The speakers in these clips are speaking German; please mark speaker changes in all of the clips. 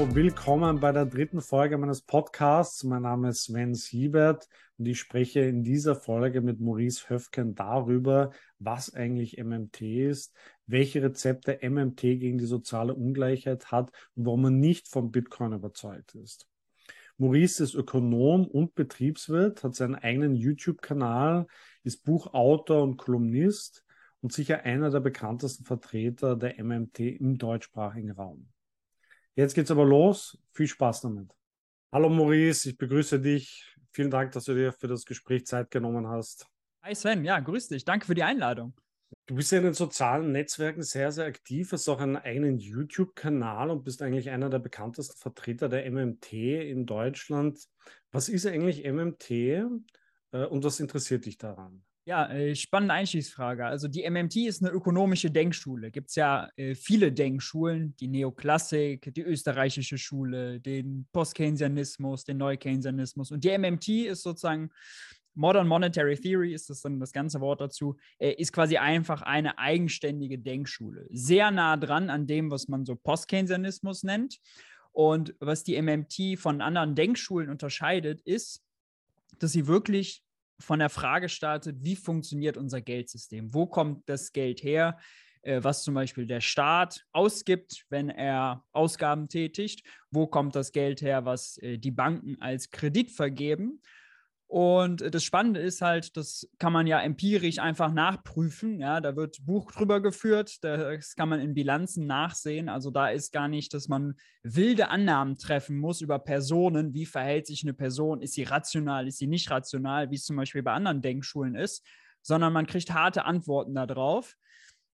Speaker 1: Willkommen bei der dritten Folge meines Podcasts. Mein Name ist Sven Siebert und ich spreche in dieser Folge mit Maurice Höfken darüber, was eigentlich MMT ist, welche Rezepte MMT gegen die soziale Ungleichheit hat und warum man nicht vom Bitcoin überzeugt ist. Maurice ist Ökonom und Betriebswirt, hat seinen eigenen YouTube-Kanal, ist Buchautor und Kolumnist und sicher einer der bekanntesten Vertreter der MMT im deutschsprachigen Raum. Jetzt geht's aber los. Viel Spaß damit. Hallo Maurice, ich begrüße dich. Vielen Dank, dass du dir für das Gespräch Zeit genommen hast.
Speaker 2: Hi Sven, ja, grüß dich. Danke für die Einladung.
Speaker 1: Du bist ja in den sozialen Netzwerken sehr, sehr aktiv, hast auch einen eigenen YouTube-Kanal und bist eigentlich einer der bekanntesten Vertreter der MMT in Deutschland. Was ist eigentlich MMT äh, und was interessiert dich daran?
Speaker 2: Ja, äh, spannende Einstiegsfrage. Also die MMT ist eine ökonomische Denkschule. Gibt es ja äh, viele Denkschulen, die Neoklassik, die österreichische Schule, den Post-Keynesianismus, den Neu-Keynesianismus. Und die MMT ist sozusagen Modern Monetary Theory ist das dann das ganze Wort dazu, äh, ist quasi einfach eine eigenständige Denkschule. Sehr nah dran an dem, was man so Post-Keynesianismus nennt. Und was die MMT von anderen Denkschulen unterscheidet, ist, dass sie wirklich von der Frage startet, wie funktioniert unser Geldsystem? Wo kommt das Geld her? Äh, was zum Beispiel der Staat ausgibt, wenn er Ausgaben tätigt? Wo kommt das Geld her, was äh, die Banken als Kredit vergeben? Und das Spannende ist halt, das kann man ja empirisch einfach nachprüfen. Ja, da wird Buch drüber geführt, das kann man in Bilanzen nachsehen. Also da ist gar nicht, dass man wilde Annahmen treffen muss über Personen. Wie verhält sich eine Person? Ist sie rational? Ist sie nicht rational? Wie es zum Beispiel bei anderen Denkschulen ist, sondern man kriegt harte Antworten darauf.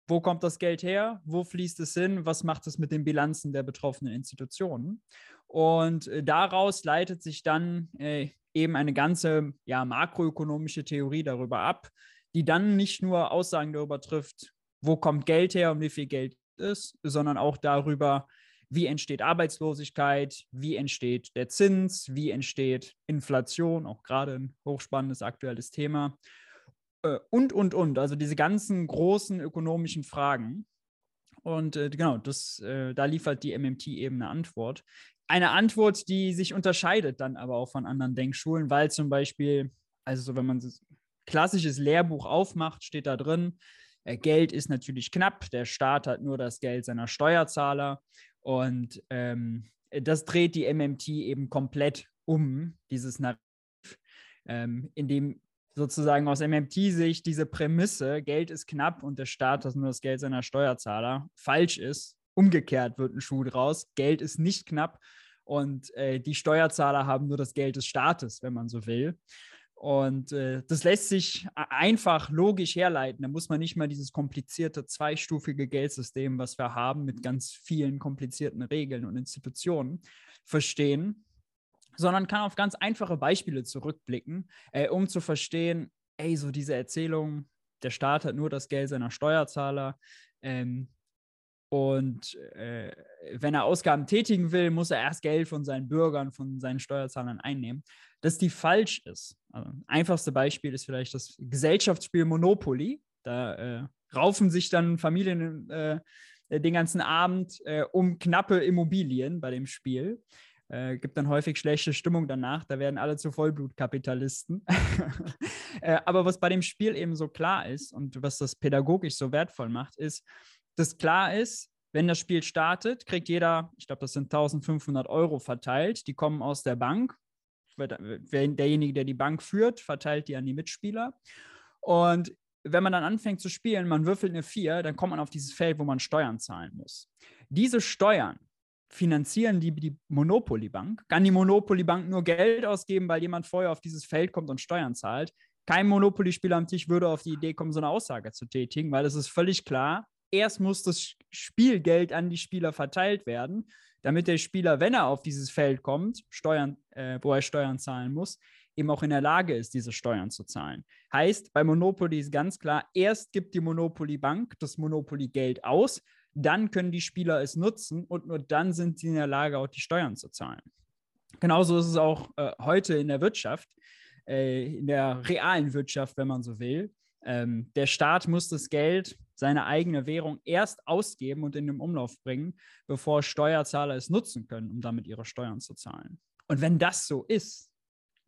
Speaker 2: Wo kommt das Geld her? Wo fließt es hin? Was macht es mit den Bilanzen der betroffenen Institutionen? Und äh, daraus leitet sich dann äh, eben eine ganze ja, makroökonomische Theorie darüber ab, die dann nicht nur Aussagen darüber trifft, wo kommt Geld her und wie viel Geld ist, sondern auch darüber, wie entsteht Arbeitslosigkeit, wie entsteht der Zins, wie entsteht Inflation, auch gerade ein hochspannendes aktuelles Thema. Äh, und, und, und. Also diese ganzen großen ökonomischen Fragen. Und äh, genau, das, äh, da liefert die MMT eben eine Antwort eine Antwort, die sich unterscheidet dann aber auch von anderen Denkschulen, weil zum Beispiel, also so, wenn man ein klassisches Lehrbuch aufmacht, steht da drin, äh, Geld ist natürlich knapp, der Staat hat nur das Geld seiner Steuerzahler und ähm, das dreht die MMT eben komplett um, dieses Narrativ, ähm, in dem sozusagen aus MMT-Sicht diese Prämisse, Geld ist knapp und der Staat hat nur das Geld seiner Steuerzahler, falsch ist. Umgekehrt wird ein Schuh draus. Geld ist nicht knapp und äh, die Steuerzahler haben nur das Geld des Staates, wenn man so will. Und äh, das lässt sich einfach logisch herleiten. Da muss man nicht mal dieses komplizierte zweistufige Geldsystem, was wir haben, mit ganz vielen komplizierten Regeln und Institutionen verstehen, sondern kann auf ganz einfache Beispiele zurückblicken, äh, um zu verstehen, ey, so diese Erzählung, der Staat hat nur das Geld seiner Steuerzahler, ähm, und äh, wenn er Ausgaben tätigen will, muss er erst Geld von seinen Bürgern, von seinen Steuerzahlern einnehmen. Dass die falsch ist. Also, einfachste Beispiel ist vielleicht das Gesellschaftsspiel Monopoly. Da äh, raufen sich dann Familien äh, den ganzen Abend äh, um knappe Immobilien bei dem Spiel. Äh, gibt dann häufig schlechte Stimmung danach. Da werden alle zu Vollblutkapitalisten. äh, aber was bei dem Spiel eben so klar ist und was das pädagogisch so wertvoll macht, ist, dass klar ist, wenn das Spiel startet, kriegt jeder, ich glaube, das sind 1500 Euro verteilt, die kommen aus der Bank. Derjenige, der die Bank führt, verteilt die an die Mitspieler. Und wenn man dann anfängt zu spielen, man würfelt eine 4, dann kommt man auf dieses Feld, wo man Steuern zahlen muss. Diese Steuern finanzieren die, die Monopoly-Bank. Kann die Monopoly-Bank nur Geld ausgeben, weil jemand vorher auf dieses Feld kommt und Steuern zahlt? Kein Monopoly-Spieler am Tisch würde auf die Idee kommen, so eine Aussage zu tätigen, weil es ist völlig klar, erst muss das Spielgeld an die Spieler verteilt werden, damit der Spieler, wenn er auf dieses Feld kommt, Steuern, äh, wo er Steuern zahlen muss, eben auch in der Lage ist, diese Steuern zu zahlen. Heißt, bei Monopoly ist ganz klar, erst gibt die Monopoly Bank das Monopoly Geld aus, dann können die Spieler es nutzen und nur dann sind sie in der Lage, auch die Steuern zu zahlen. Genauso ist es auch äh, heute in der Wirtschaft, äh, in der realen Wirtschaft, wenn man so will. Ähm, der Staat muss das Geld, seine eigene Währung, erst ausgeben und in den Umlauf bringen, bevor Steuerzahler es nutzen können, um damit ihre Steuern zu zahlen. Und wenn das so ist,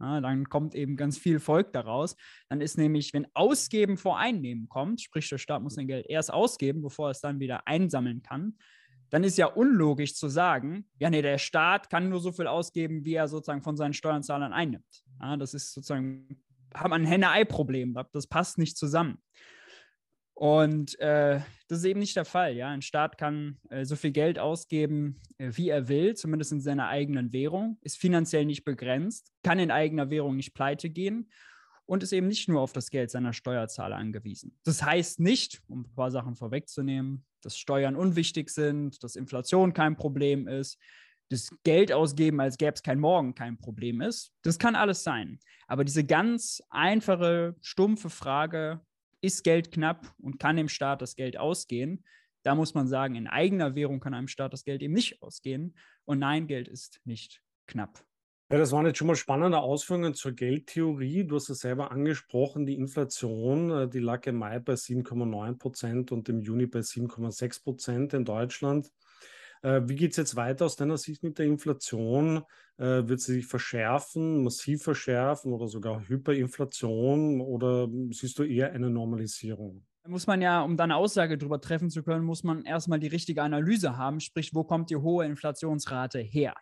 Speaker 2: ja, dann kommt eben ganz viel Volk daraus. Dann ist nämlich, wenn Ausgeben vor Einnehmen kommt, sprich der Staat muss sein Geld erst ausgeben, bevor er es dann wieder einsammeln kann, dann ist ja unlogisch zu sagen, ja, nee, der Staat kann nur so viel ausgeben, wie er sozusagen von seinen Steuerzahlern einnimmt. Ja, das ist sozusagen, hat man ein Henne-Ei-Problem, das passt nicht zusammen. Und äh, das ist eben nicht der Fall. Ja? Ein Staat kann äh, so viel Geld ausgeben, äh, wie er will, zumindest in seiner eigenen Währung, ist finanziell nicht begrenzt, kann in eigener Währung nicht pleite gehen und ist eben nicht nur auf das Geld seiner Steuerzahler angewiesen. Das heißt nicht, um ein paar Sachen vorwegzunehmen, dass Steuern unwichtig sind, dass Inflation kein Problem ist, dass Geld ausgeben, als gäbe es kein Morgen, kein Problem ist. Das kann alles sein. Aber diese ganz einfache, stumpfe Frage, ist Geld knapp und kann dem Staat das Geld ausgehen? Da muss man sagen, in eigener Währung kann einem Staat das Geld eben nicht ausgehen. Und nein, Geld ist nicht knapp.
Speaker 1: Ja, das waren jetzt schon mal spannende Ausführungen zur Geldtheorie. Du hast es selber angesprochen, die Inflation, äh, die lag im Mai bei 7,9 Prozent und im Juni bei 7,6 Prozent in Deutschland. Äh, wie geht es jetzt weiter aus deiner Sicht mit der Inflation? Äh, wird sie sich verschärfen, massiv verschärfen oder sogar Hyperinflation oder siehst du eher eine Normalisierung?
Speaker 2: Muss man ja, um da eine Aussage darüber treffen zu können, muss man erstmal die richtige Analyse haben, sprich, wo kommt die hohe Inflationsrate her?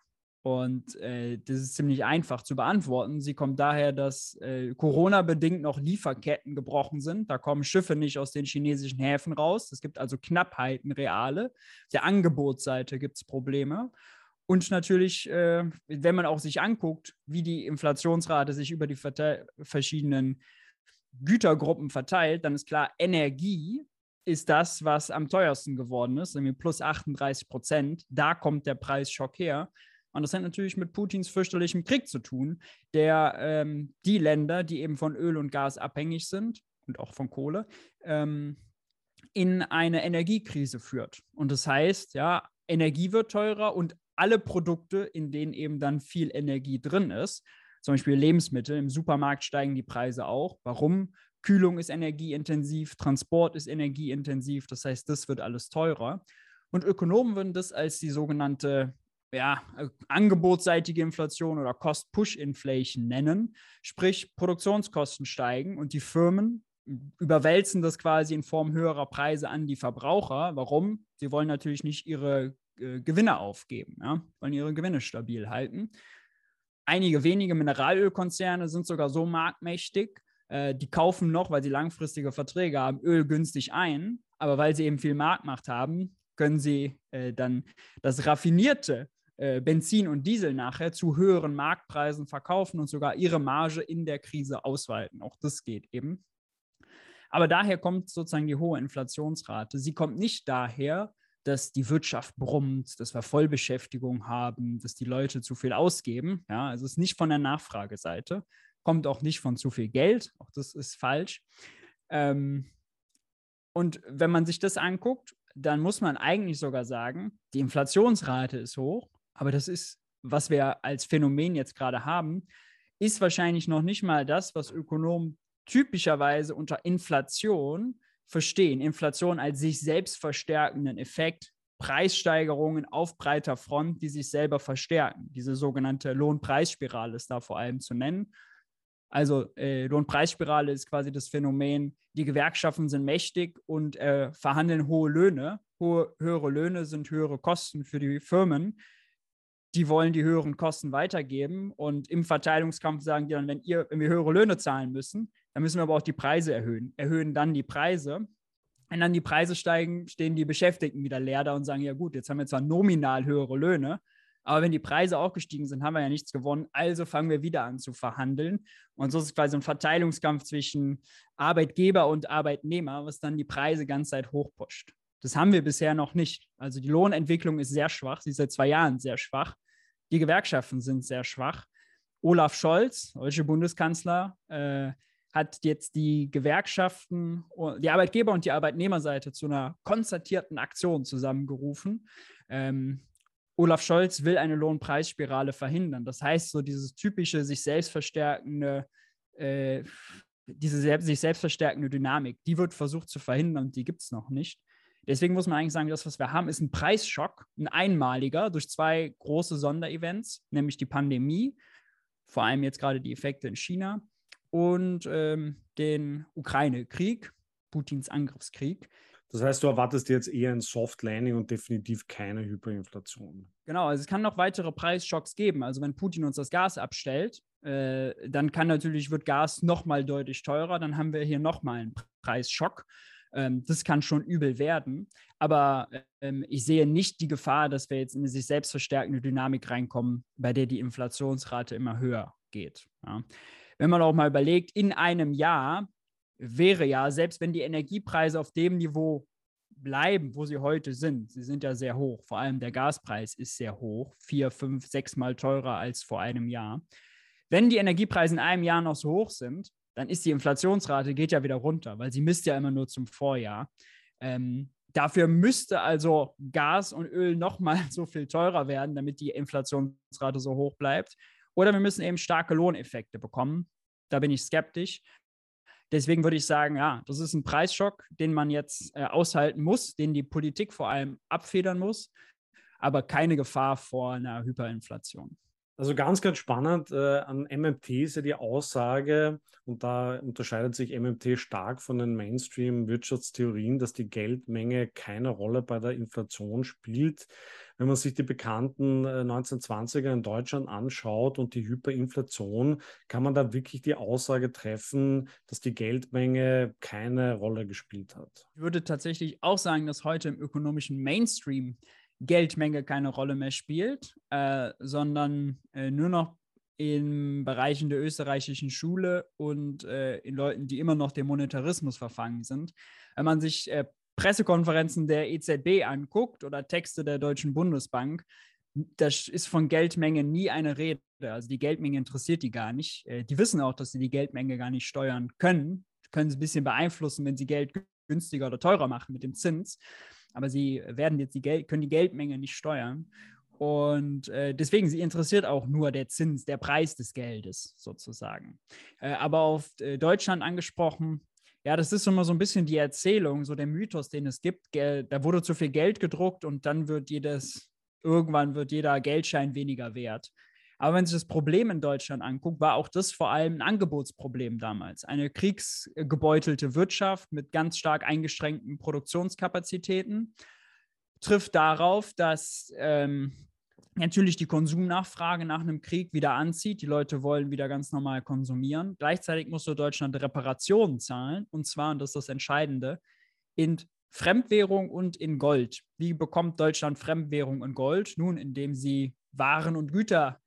Speaker 2: Und äh, das ist ziemlich einfach zu beantworten. Sie kommt daher, dass äh, Corona-bedingt noch Lieferketten gebrochen sind. Da kommen Schiffe nicht aus den chinesischen Häfen raus. Es gibt also Knappheiten reale. Auf der Angebotsseite gibt es Probleme. Und natürlich, äh, wenn man auch sich anguckt, wie die Inflationsrate sich über die verschiedenen Gütergruppen verteilt, dann ist klar, Energie ist das, was am teuersten geworden ist, nämlich plus 38 Prozent. Da kommt der Preisschock her. Und das hat natürlich mit Putins fürchterlichem Krieg zu tun, der ähm, die Länder, die eben von Öl und Gas abhängig sind und auch von Kohle, ähm, in eine Energiekrise führt. Und das heißt, ja, Energie wird teurer und alle Produkte, in denen eben dann viel Energie drin ist, zum Beispiel Lebensmittel, im Supermarkt steigen die Preise auch. Warum? Kühlung ist energieintensiv, Transport ist energieintensiv, das heißt, das wird alles teurer. Und Ökonomen würden das als die sogenannte ja, äh, angebotsseitige Inflation oder Cost-Push-Inflation nennen. Sprich, Produktionskosten steigen und die Firmen überwälzen das quasi in Form höherer Preise an die Verbraucher. Warum? Sie wollen natürlich nicht ihre äh, Gewinne aufgeben, ja? wollen ihre Gewinne stabil halten. Einige wenige Mineralölkonzerne sind sogar so marktmächtig, äh, die kaufen noch, weil sie langfristige Verträge haben, Öl günstig ein. Aber weil sie eben viel Marktmacht haben, können sie äh, dann das raffinierte äh, Benzin und Diesel nachher zu höheren Marktpreisen verkaufen und sogar ihre Marge in der Krise ausweiten. Auch das geht eben. Aber daher kommt sozusagen die hohe Inflationsrate. Sie kommt nicht daher, dass die Wirtschaft brummt, dass wir Vollbeschäftigung haben, dass die Leute zu viel ausgeben. Ja, also es ist nicht von der Nachfrageseite, kommt auch nicht von zu viel Geld. Auch das ist falsch. Ähm, und wenn man sich das anguckt, dann muss man eigentlich sogar sagen, die Inflationsrate ist hoch, aber das ist, was wir als Phänomen jetzt gerade haben, ist wahrscheinlich noch nicht mal das, was Ökonomen typischerweise unter Inflation verstehen. Inflation als sich selbst verstärkenden Effekt, Preissteigerungen auf breiter Front, die sich selber verstärken. Diese sogenannte Lohnpreisspirale ist da vor allem zu nennen. Also äh, Lohnpreisspirale ist quasi das Phänomen, die Gewerkschaften sind mächtig und äh, verhandeln hohe Löhne. Hohe, höhere Löhne sind höhere Kosten für die Firmen die wollen die höheren Kosten weitergeben und im Verteilungskampf sagen die dann, wenn, ihr, wenn wir höhere Löhne zahlen müssen, dann müssen wir aber auch die Preise erhöhen. Erhöhen dann die Preise. Wenn dann die Preise steigen, stehen die Beschäftigten wieder leer da und sagen, ja gut, jetzt haben wir zwar nominal höhere Löhne, aber wenn die Preise auch gestiegen sind, haben wir ja nichts gewonnen. Also fangen wir wieder an zu verhandeln. Und so ist es quasi ein Verteilungskampf zwischen Arbeitgeber und Arbeitnehmer, was dann die Preise ganz Zeit hochpusht. Das haben wir bisher noch nicht. Also die Lohnentwicklung ist sehr schwach. Sie ist seit zwei Jahren sehr schwach. Die Gewerkschaften sind sehr schwach. Olaf Scholz, deutsche Bundeskanzler, äh, hat jetzt die Gewerkschaften, die Arbeitgeber und die Arbeitnehmerseite zu einer konzertierten Aktion zusammengerufen. Ähm, Olaf Scholz will eine Lohnpreisspirale verhindern. Das heißt, so dieses typische, sich selbst verstärkende äh, diese selbst, sich selbst verstärkende Dynamik, die wird versucht zu verhindern und die gibt es noch nicht. Deswegen muss man eigentlich sagen, das, was wir haben, ist ein Preisschock, ein einmaliger durch zwei große Sonderevents, nämlich die Pandemie, vor allem jetzt gerade die Effekte in China und ähm, den Ukraine-Krieg, Putins Angriffskrieg.
Speaker 1: Das heißt, du erwartest jetzt eher ein Soft Landing und definitiv keine Hyperinflation.
Speaker 2: Genau, also es kann noch weitere Preisschocks geben. Also wenn Putin uns das Gas abstellt, äh, dann kann natürlich, wird Gas nochmal deutlich teurer, dann haben wir hier nochmal einen Preisschock. Ähm, das kann schon übel werden. Aber ähm, ich sehe nicht die Gefahr, dass wir jetzt in eine sich selbst verstärkende Dynamik reinkommen, bei der die Inflationsrate immer höher geht. Ja. Wenn man auch mal überlegt, in einem Jahr wäre ja, selbst wenn die Energiepreise auf dem Niveau bleiben, wo sie heute sind, sie sind ja sehr hoch, vor allem der Gaspreis ist sehr hoch, vier, fünf, sechs Mal teurer als vor einem Jahr. Wenn die Energiepreise in einem Jahr noch so hoch sind, dann ist die Inflationsrate geht ja wieder runter, weil sie misst ja immer nur zum Vorjahr. Ähm, dafür müsste also Gas und Öl nochmal so viel teurer werden, damit die Inflationsrate so hoch bleibt. Oder wir müssen eben starke Lohneffekte bekommen. Da bin ich skeptisch. Deswegen würde ich sagen, ja, das ist ein Preisschock, den man jetzt äh, aushalten muss, den die Politik vor allem abfedern muss, aber keine Gefahr vor einer Hyperinflation.
Speaker 1: Also ganz, ganz spannend äh, an MMT ist ja die Aussage, und da unterscheidet sich MMT stark von den Mainstream-Wirtschaftstheorien, dass die Geldmenge keine Rolle bei der Inflation spielt. Wenn man sich die bekannten äh, 1920er in Deutschland anschaut und die Hyperinflation, kann man da wirklich die Aussage treffen, dass die Geldmenge keine Rolle gespielt hat.
Speaker 2: Ich würde tatsächlich auch sagen, dass heute im ökonomischen Mainstream Geldmenge keine Rolle mehr spielt, äh, sondern äh, nur noch in Bereichen der österreichischen Schule und äh, in Leuten, die immer noch dem Monetarismus verfangen sind. Wenn man sich äh, Pressekonferenzen der EZB anguckt oder Texte der Deutschen Bundesbank, da ist von Geldmenge nie eine Rede. Also die Geldmenge interessiert die gar nicht. Äh, die wissen auch, dass sie die Geldmenge gar nicht steuern können. Können sie ein bisschen beeinflussen, wenn sie Geld günstiger oder teurer machen mit dem Zins aber sie werden jetzt die Geld, können die Geldmenge nicht steuern. Und äh, deswegen, sie interessiert auch nur der Zins, der Preis des Geldes sozusagen. Äh, aber auf äh, Deutschland angesprochen, ja, das ist immer so ein bisschen die Erzählung, so der Mythos, den es gibt. Gel da wurde zu viel Geld gedruckt und dann wird jedes, irgendwann wird jeder Geldschein weniger wert. Aber wenn sich das Problem in Deutschland anguckt, war auch das vor allem ein Angebotsproblem damals. Eine kriegsgebeutelte Wirtschaft mit ganz stark eingeschränkten Produktionskapazitäten trifft darauf, dass ähm, natürlich die Konsumnachfrage nach einem Krieg wieder anzieht. Die Leute wollen wieder ganz normal konsumieren. Gleichzeitig musste Deutschland Reparationen zahlen. Und zwar, und das ist das Entscheidende, in Fremdwährung und in Gold. Wie bekommt Deutschland Fremdwährung in Gold? Nun, indem sie Waren und Güter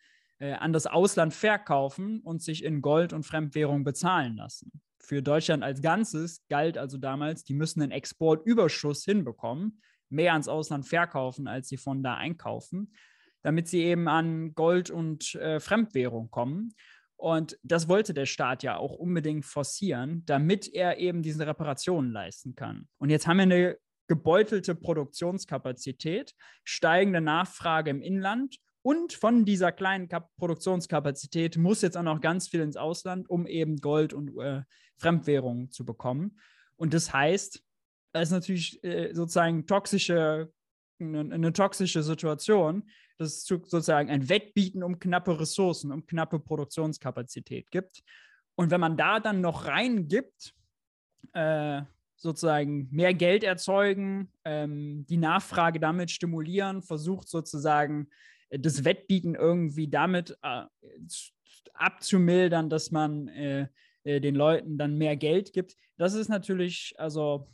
Speaker 2: äh, an das Ausland verkaufen und sich in Gold und Fremdwährung bezahlen lassen. Für Deutschland als Ganzes galt also damals, die müssen einen Exportüberschuss hinbekommen, mehr ans Ausland verkaufen, als sie von da einkaufen, damit sie eben an Gold und äh, Fremdwährung kommen. Und das wollte der Staat ja auch unbedingt forcieren, damit er eben diese Reparationen leisten kann. Und jetzt haben wir eine gebeutelte Produktionskapazität, steigende Nachfrage im Inland und von dieser kleinen Kap Produktionskapazität muss jetzt auch noch ganz viel ins Ausland, um eben Gold und äh, Fremdwährungen zu bekommen. Und das heißt, das ist natürlich äh, sozusagen toxische, eine, eine, toxische Situation, dass es sozusagen ein Wettbieten um knappe Ressourcen, um knappe Produktionskapazität gibt. Und wenn man da dann noch reingibt, äh, sozusagen mehr Geld erzeugen, ähm, die Nachfrage damit stimulieren, versucht sozusagen das Wettbieten irgendwie damit äh, abzumildern, dass man äh, äh, den Leuten dann mehr Geld gibt. Das ist natürlich, also,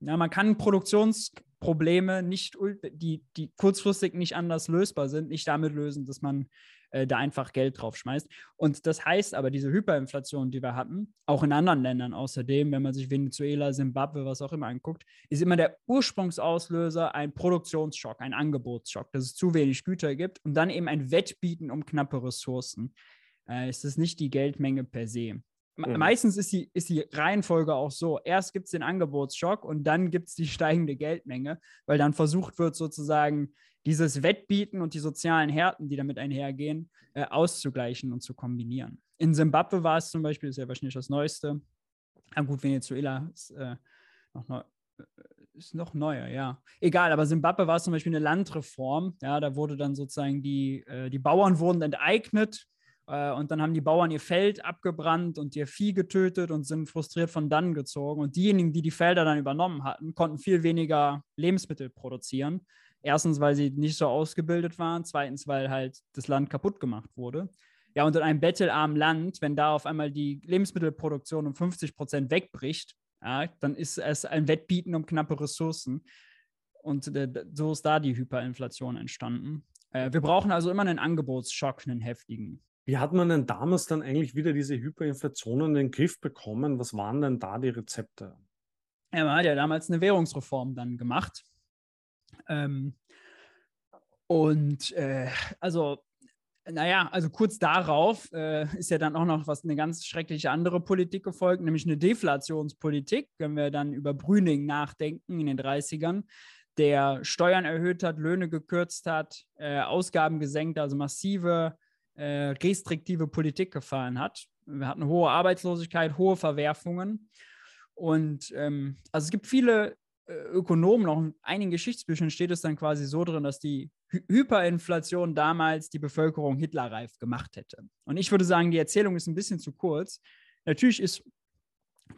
Speaker 2: ja, man kann Produktionsprobleme nicht, die, die kurzfristig nicht anders lösbar sind, nicht damit lösen, dass man äh, da einfach Geld drauf schmeißt. Und das heißt aber, diese Hyperinflation, die wir hatten, auch in anderen Ländern außerdem, wenn man sich Venezuela, Simbabwe, was auch immer anguckt, ist immer der Ursprungsauslöser ein Produktionsschock, ein Angebotsschock, dass es zu wenig Güter gibt und dann eben ein Wettbieten um knappe Ressourcen. Äh, es ist nicht die Geldmenge per se. Mhm. Meistens ist die, ist die Reihenfolge auch so. Erst gibt es den Angebotsschock und dann gibt es die steigende Geldmenge, weil dann versucht wird, sozusagen dieses Wettbieten und die sozialen Härten, die damit einhergehen, äh, auszugleichen und zu kombinieren. In Simbabwe war es zum Beispiel, das ist ja wahrscheinlich das Neueste, Ja gut, Venezuela ist äh, noch neu, äh, ist noch neuer, ja. Egal, aber Simbabwe war zum Beispiel eine Landreform. Ja, da wurde dann sozusagen die, äh, die Bauern wurden enteignet äh, und dann haben die Bauern ihr Feld abgebrannt und ihr Vieh getötet und sind frustriert von dann gezogen. Und diejenigen, die die Felder dann übernommen hatten, konnten viel weniger Lebensmittel produzieren. Erstens, weil sie nicht so ausgebildet waren. Zweitens, weil halt das Land kaputt gemacht wurde. Ja, und in einem bettelarmen Land, wenn da auf einmal die Lebensmittelproduktion um 50 Prozent wegbricht, ja, dann ist es ein Wettbieten um knappe Ressourcen. Und äh, so ist da die Hyperinflation entstanden. Äh, wir brauchen also immer einen Angebotsschock, einen heftigen.
Speaker 1: Wie hat man denn damals dann eigentlich wieder diese Hyperinflation in den Griff bekommen? Was waren denn da die Rezepte?
Speaker 2: Ja, man hat ja damals eine Währungsreform dann gemacht. Ähm, und äh, also, naja, also kurz darauf äh, ist ja dann auch noch was eine ganz schreckliche andere Politik gefolgt, nämlich eine Deflationspolitik, wenn wir dann über Brüning nachdenken in den 30ern, der Steuern erhöht hat, Löhne gekürzt hat, äh, Ausgaben gesenkt, also massive äh, restriktive Politik gefahren hat. Wir hatten hohe Arbeitslosigkeit, hohe Verwerfungen. Und ähm, also es gibt viele Ökonomen, auch in einigen Geschichtsbüchern steht es dann quasi so drin, dass die Hy Hyperinflation damals die Bevölkerung hitlerreif gemacht hätte. Und ich würde sagen, die Erzählung ist ein bisschen zu kurz. Natürlich ist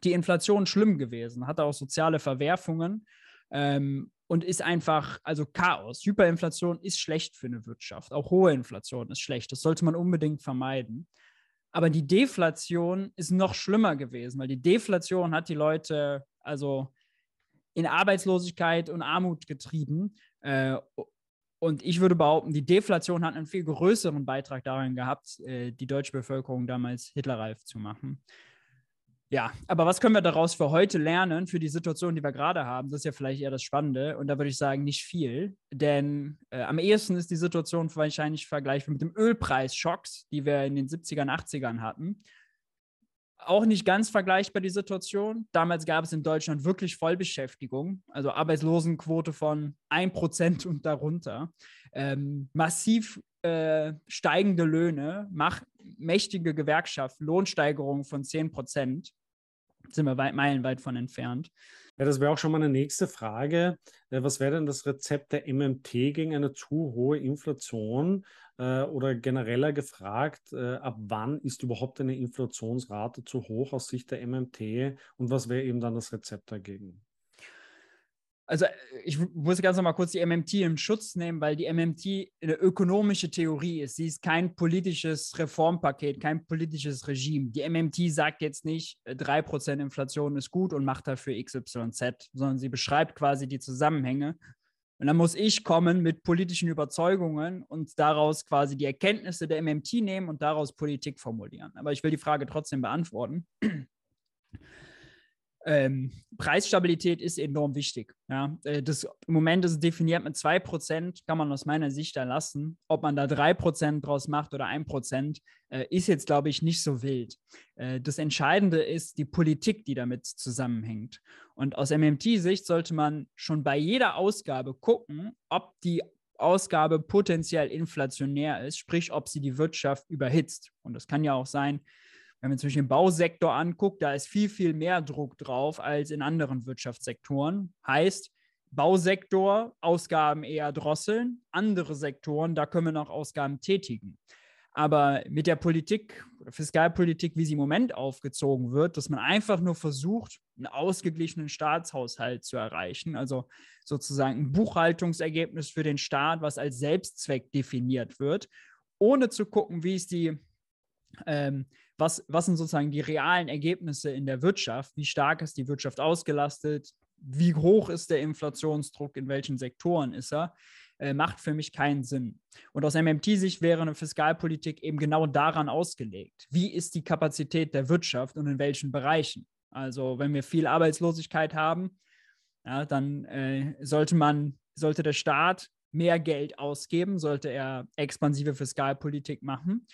Speaker 2: die Inflation schlimm gewesen, hatte auch soziale Verwerfungen. Ähm, und ist einfach, also Chaos. Hyperinflation ist schlecht für eine Wirtschaft. Auch hohe Inflation ist schlecht. Das sollte man unbedingt vermeiden. Aber die Deflation ist noch schlimmer gewesen, weil die Deflation hat die Leute also in Arbeitslosigkeit und Armut getrieben. Äh, und ich würde behaupten, die Deflation hat einen viel größeren Beitrag daran gehabt, äh, die deutsche Bevölkerung damals hitlerreif zu machen. Ja, aber was können wir daraus für heute lernen, für die Situation, die wir gerade haben? Das ist ja vielleicht eher das Spannende. Und da würde ich sagen, nicht viel. Denn äh, am ehesten ist die Situation wahrscheinlich vergleichbar mit dem Ölpreisschocks, die wir in den 70ern, 80ern hatten. Auch nicht ganz vergleichbar die Situation. Damals gab es in Deutschland wirklich Vollbeschäftigung, also Arbeitslosenquote von 1% und darunter. Ähm, massiv äh, steigende Löhne, mach, mächtige Gewerkschaft, Lohnsteigerung von 10 Prozent. Sind wir weit, meilenweit von entfernt.
Speaker 1: Ja, das wäre auch schon mal eine nächste Frage. Äh, was wäre denn das Rezept der MMT gegen eine zu hohe Inflation? Äh, oder genereller gefragt, äh, ab wann ist überhaupt eine Inflationsrate zu hoch aus Sicht der MMT? Und was wäre eben dann das Rezept dagegen?
Speaker 2: also äh, ich muss ganz noch mal kurz die MMT in Schutz nehmen, weil die MMT eine ökonomische Theorie ist. Sie ist kein politisches Reformpaket, kein politisches Regime. Die MMT sagt jetzt nicht, 3% äh, Inflation ist gut und macht dafür XYZ, sondern sie beschreibt quasi die Zusammenhänge. Und dann muss ich kommen mit politischen Überzeugungen und daraus quasi die Erkenntnisse der MMT nehmen und daraus Politik formulieren. Aber ich will die Frage trotzdem beantworten ähm, Preisstabilität ist enorm wichtig. Ja? Äh, das, Im Moment ist es definiert mit 2%, kann man aus meiner Sicht erlassen. Ob man da 3% draus macht oder 1%, äh, ist jetzt, glaube ich, nicht so wild. Äh, das Entscheidende ist die Politik, die damit zusammenhängt. Und aus MMT-Sicht sollte man schon bei jeder Ausgabe gucken, ob die Ausgabe potenziell inflationär ist, sprich, ob sie die Wirtschaft überhitzt. Und das kann ja auch sein, wenn man zum Beispiel den Bausektor anguckt, da ist viel, viel mehr Druck drauf als in anderen Wirtschaftssektoren. Heißt, Bausektor, Ausgaben eher drosseln, andere Sektoren, da können wir noch Ausgaben tätigen. Aber mit der Politik Fiskalpolitik, wie sie im Moment aufgezogen wird, dass man einfach nur versucht, einen ausgeglichenen Staatshaushalt zu erreichen, also sozusagen ein Buchhaltungsergebnis für den Staat, was als Selbstzweck definiert wird, ohne zu gucken, wie ist die ähm, was, was sind sozusagen die realen Ergebnisse in der Wirtschaft? Wie stark ist die Wirtschaft ausgelastet? Wie hoch ist der Inflationsdruck? In welchen Sektoren ist er? Äh, macht für mich keinen Sinn. Und aus MMT-Sicht wäre eine Fiskalpolitik eben genau daran ausgelegt. Wie ist die Kapazität der Wirtschaft und in welchen Bereichen? Also, wenn wir viel Arbeitslosigkeit haben, ja, dann äh, sollte man, sollte der Staat mehr Geld ausgeben, sollte er expansive Fiskalpolitik machen.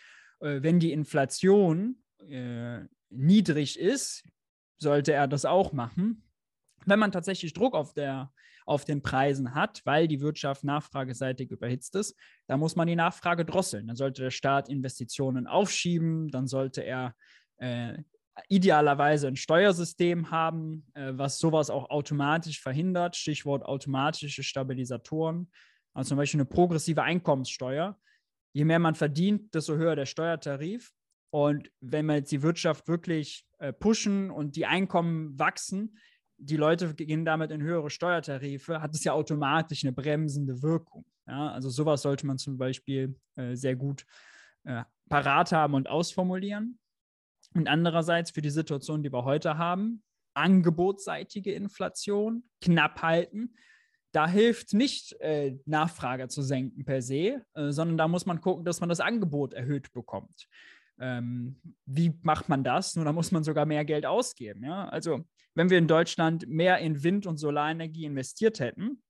Speaker 2: Äh, wenn die Inflation äh, niedrig ist, sollte er das auch machen. Wenn man tatsächlich Druck auf, der, auf den Preisen hat, weil die Wirtschaft nachfrageseitig überhitzt ist, dann muss man die Nachfrage drosseln. Dann sollte der Staat Investitionen aufschieben, dann sollte er äh, idealerweise ein Steuersystem haben, äh, was sowas auch automatisch verhindert. Stichwort automatische Stabilisatoren. Also zum Beispiel eine progressive Einkommenssteuer. Je mehr man verdient, desto höher der Steuertarif. Und wenn wir jetzt die Wirtschaft wirklich äh, pushen und die Einkommen wachsen, die Leute gehen damit in höhere Steuertarife, hat es ja automatisch eine bremsende Wirkung. Ja? Also sowas sollte man zum Beispiel äh, sehr gut äh, parat haben und ausformulieren. Und andererseits für die Situation, die wir heute haben, angebotsseitige Inflation knapp halten. Da hilft nicht, äh, Nachfrage zu senken per se, äh, sondern da muss man gucken, dass man das Angebot erhöht bekommt. Ähm, wie macht man das? Nun, da muss man sogar mehr Geld ausgeben. Ja? Also, wenn wir in Deutschland mehr in Wind- und Solarenergie investiert hätten,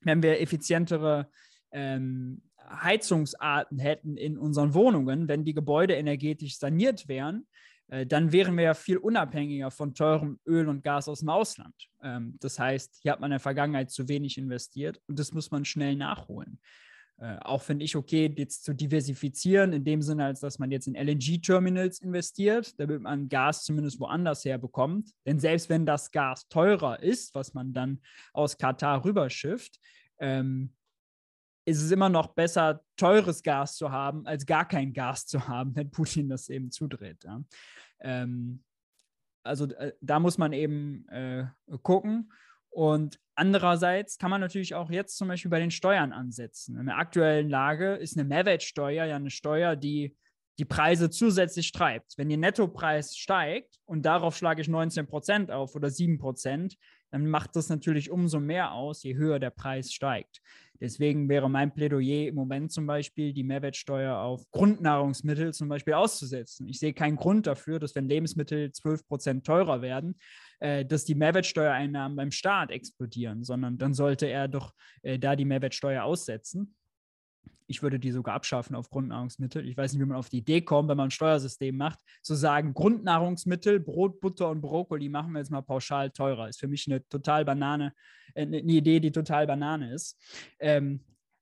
Speaker 2: wenn wir effizientere ähm, Heizungsarten hätten in unseren Wohnungen, wenn die Gebäude energetisch saniert wären, dann wären wir ja viel unabhängiger von teurem Öl und Gas aus dem Ausland. Ähm, das heißt, hier hat man in der Vergangenheit zu wenig investiert und das muss man schnell nachholen. Äh, auch finde ich okay, jetzt zu diversifizieren, in dem Sinne, als dass man jetzt in LNG-Terminals investiert, damit man Gas zumindest woanders her bekommt. Denn selbst wenn das Gas teurer ist, was man dann aus Katar rüberschifft, ähm, ist es immer noch besser, teures Gas zu haben, als gar kein Gas zu haben, wenn Putin das eben zudreht. Ja. Ähm, also äh, da muss man eben äh, gucken. Und andererseits kann man natürlich auch jetzt zum Beispiel bei den Steuern ansetzen. In der aktuellen Lage ist eine Mehrwertsteuer ja eine Steuer, die die Preise zusätzlich treibt. Wenn der Nettopreis steigt und darauf schlage ich 19 Prozent auf oder 7 Prozent, dann macht das natürlich umso mehr aus, je höher der Preis steigt. Deswegen wäre mein Plädoyer im Moment zum Beispiel, die Mehrwertsteuer auf Grundnahrungsmittel zum Beispiel auszusetzen. Ich sehe keinen Grund dafür, dass wenn Lebensmittel 12 Prozent teurer werden, äh, dass die Mehrwertsteuereinnahmen beim Staat explodieren, sondern dann sollte er doch äh, da die Mehrwertsteuer aussetzen ich würde die sogar abschaffen auf Grundnahrungsmittel. Ich weiß nicht, wie man auf die Idee kommt, wenn man ein Steuersystem macht, zu sagen, Grundnahrungsmittel, Brot, Butter und Brokkoli machen wir jetzt mal pauschal teurer. Ist für mich eine total Banane, äh, eine Idee, die total Banane ist. Ähm,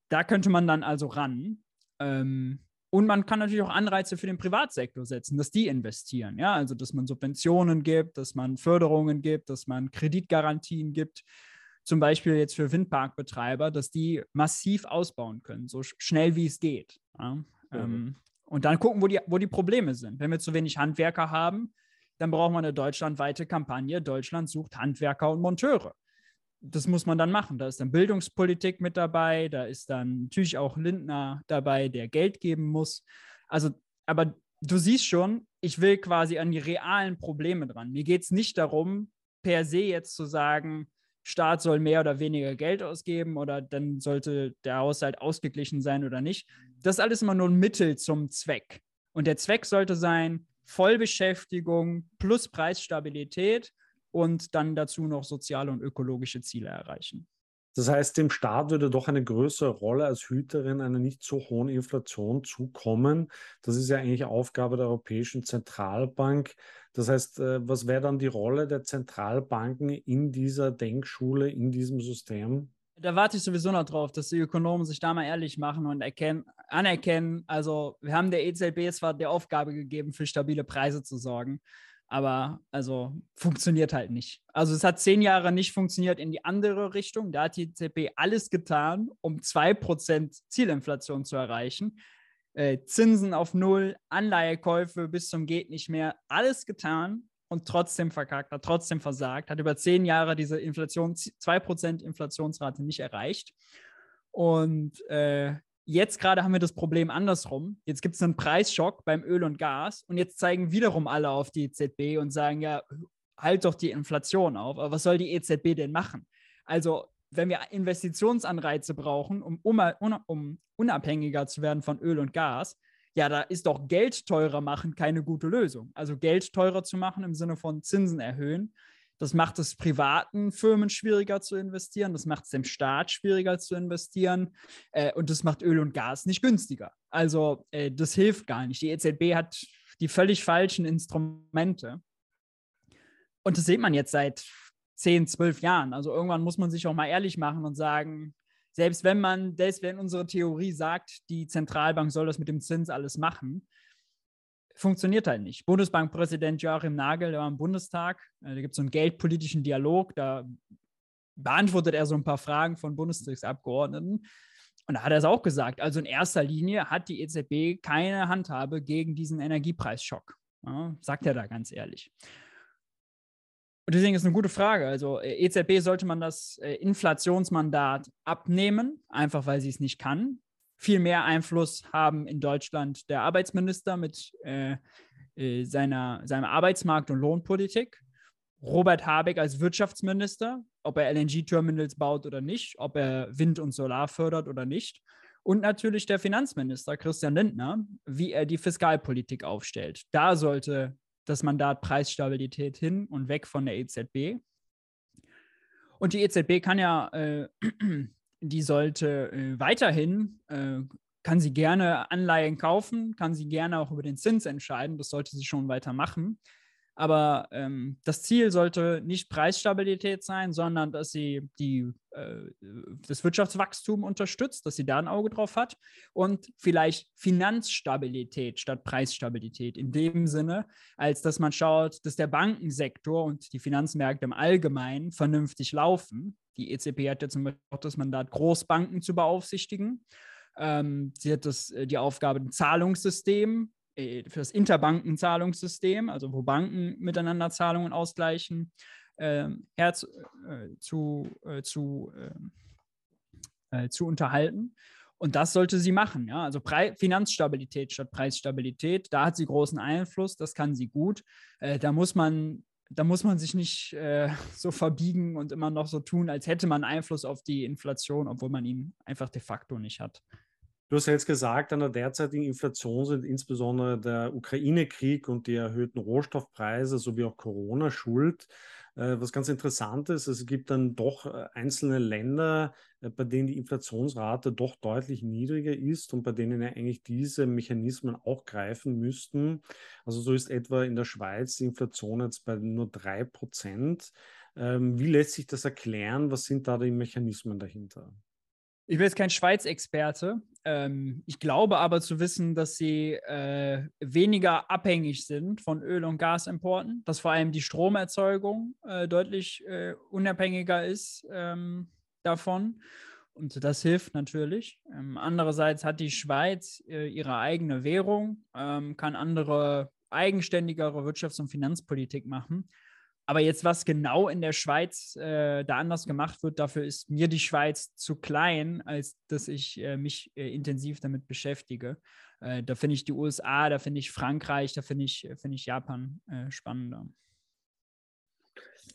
Speaker 2: da könnte man dann also ran. Ähm, und man kann natürlich auch Anreize für den Privatsektor setzen, dass die investieren. Ja, also dass man Subventionen gibt, dass man Förderungen gibt, dass man Kreditgarantien gibt zum Beispiel jetzt für Windparkbetreiber, dass die massiv ausbauen können, so schnell wie es geht. Ja? Mhm. Ähm, und dann gucken, wo die, wo die Probleme sind. Wenn wir zu wenig Handwerker haben, dann brauchen wir eine deutschlandweite Kampagne. Deutschland sucht Handwerker und Monteure. Das muss man dann machen. Da ist dann Bildungspolitik mit dabei, da ist dann natürlich auch Lindner dabei, der Geld geben muss. Also, aber du siehst schon, ich will quasi an die realen Probleme dran. Mir geht es nicht darum, per se jetzt zu sagen, Staat soll mehr oder weniger Geld ausgeben oder dann sollte der Haushalt ausgeglichen sein oder nicht. Das ist alles immer nur ein Mittel zum Zweck. Und der Zweck sollte sein, Vollbeschäftigung plus Preisstabilität und dann dazu noch soziale und ökologische Ziele erreichen.
Speaker 1: Das heißt, dem Staat würde doch eine größere Rolle als Hüterin einer nicht so hohen Inflation zukommen. Das ist ja eigentlich Aufgabe der Europäischen Zentralbank. Das heißt, äh, was wäre dann die Rolle der Zentralbanken in dieser Denkschule, in diesem System?
Speaker 2: Da warte ich sowieso noch drauf, dass die Ökonomen sich da mal ehrlich machen und erkennen, anerkennen. Also, wir haben der EZB zwar die Aufgabe gegeben, für stabile Preise zu sorgen, aber also funktioniert halt nicht. Also es hat zehn Jahre nicht funktioniert in die andere Richtung. Da hat die EZB alles getan, um 2% Zielinflation zu erreichen. Äh, Zinsen auf Null, Anleihekäufe bis zum geht nicht mehr, alles getan und trotzdem verkackt, hat trotzdem versagt, hat über zehn Jahre diese Inflation, 2% Inflationsrate nicht erreicht. Und äh, Jetzt gerade haben wir das Problem andersrum. Jetzt gibt es einen Preisschock beim Öl und Gas und jetzt zeigen wiederum alle auf die EZB und sagen, ja, halt doch die Inflation auf. Aber was soll die EZB denn machen? Also, wenn wir Investitionsanreize brauchen, um, um, unabhängiger zu werden von Öl und Gas, ja, da ist doch Geld teurer machen keine gute Lösung. Also Geld teurer zu machen im Sinne von Zinsen erhöhen, das macht es privaten Firmen schwieriger zu investieren, das macht es dem Staat schwieriger zu investieren äh, und das macht Öl und Gas nicht günstiger. Also äh, das hilft gar nicht. Die EZB hat die völlig falschen Instrumente. Und das sieht man jetzt seit 10, 12 Jahren. Also irgendwann muss man sich auch mal ehrlich machen und sagen, selbst wenn man, selbst wenn unsere Theorie sagt, die Zentralbank soll das mit dem Zins alles machen, funktioniert halt nicht. Bundesbankpräsident Joachim Nagel, der war im Bundestag, äh, da gibt es so einen geldpolitischen Dialog, da beantwortet er so ein paar Fragen von Bundestagsabgeordneten. Und da hat er es auch gesagt. Also in erster Linie hat die EZB keine Handhabe gegen diesen Energiepreisschock. Ja, sagt er da ganz ehrlich. Und deswegen ist eine gute Frage. Also äh, EZB sollte man das äh, Inflationsmandat abnehmen, einfach weil sie es nicht kann. Viel mehr Einfluss haben in Deutschland der Arbeitsminister mit äh, äh, seiner, seiner Arbeitsmarkt- und Lohnpolitik. Robert Habeck als Wirtschaftsminister, ob er LNG-Terminals baut oder nicht, ob er Wind und Solar fördert oder nicht. Und natürlich der Finanzminister Christian Lindner, wie er die Fiskalpolitik aufstellt. Da sollte das Mandat Preisstabilität hin und weg von der EZB. Und die EZB kann ja, äh, die sollte äh, weiterhin, äh, kann sie gerne Anleihen kaufen, kann sie gerne auch über den Zins entscheiden, das sollte sie schon weiter machen. Aber ähm, das Ziel sollte nicht Preisstabilität sein, sondern dass sie die, äh, das Wirtschaftswachstum unterstützt, dass sie da ein Auge drauf hat und vielleicht Finanzstabilität statt Preisstabilität in dem Sinne, als dass man schaut, dass der Bankensektor und die Finanzmärkte im Allgemeinen vernünftig laufen. Die EZB hat ja zum Beispiel auch das Mandat, Großbanken zu beaufsichtigen. Ähm, sie hat das, äh, die Aufgabe, ein Zahlungssystem äh, für das Interbankenzahlungssystem, also wo Banken miteinander Zahlungen ausgleichen, äh, herz, äh, zu, äh, zu, ähm, äh, zu unterhalten. Und das sollte sie machen. Ja? Also Pre Finanzstabilität statt Preisstabilität, da hat sie großen Einfluss, das kann sie gut. Äh, da muss man da muss man sich nicht so verbiegen und immer noch so tun, als hätte man Einfluss auf die Inflation, obwohl man ihn einfach de facto nicht hat.
Speaker 1: Du hast jetzt gesagt, an der derzeitigen Inflation sind insbesondere der Ukraine-Krieg und die erhöhten Rohstoffpreise sowie auch Corona schuld. Äh, was ganz interessant ist, es gibt dann doch äh, einzelne Länder, äh, bei denen die Inflationsrate doch deutlich niedriger ist und bei denen ja eigentlich diese Mechanismen auch greifen müssten. Also so ist etwa in der Schweiz die Inflation jetzt bei nur drei Prozent. Ähm, wie lässt sich das erklären? Was sind da die Mechanismen dahinter?
Speaker 2: Ich bin jetzt kein Schweiz-Experte. Ähm, ich glaube aber zu wissen, dass sie äh, weniger abhängig sind von Öl- und Gasimporten, dass vor allem die Stromerzeugung äh, deutlich äh, unabhängiger ist ähm, davon. Und das hilft natürlich. Ähm, andererseits hat die Schweiz äh, ihre eigene Währung, ähm, kann andere eigenständigere Wirtschafts- und Finanzpolitik machen. Aber jetzt, was genau in der Schweiz äh, da anders gemacht wird, dafür ist mir die Schweiz zu klein, als dass ich äh, mich äh, intensiv damit beschäftige. Äh, da finde ich die USA, da finde ich Frankreich, da finde ich, find ich Japan äh, spannender.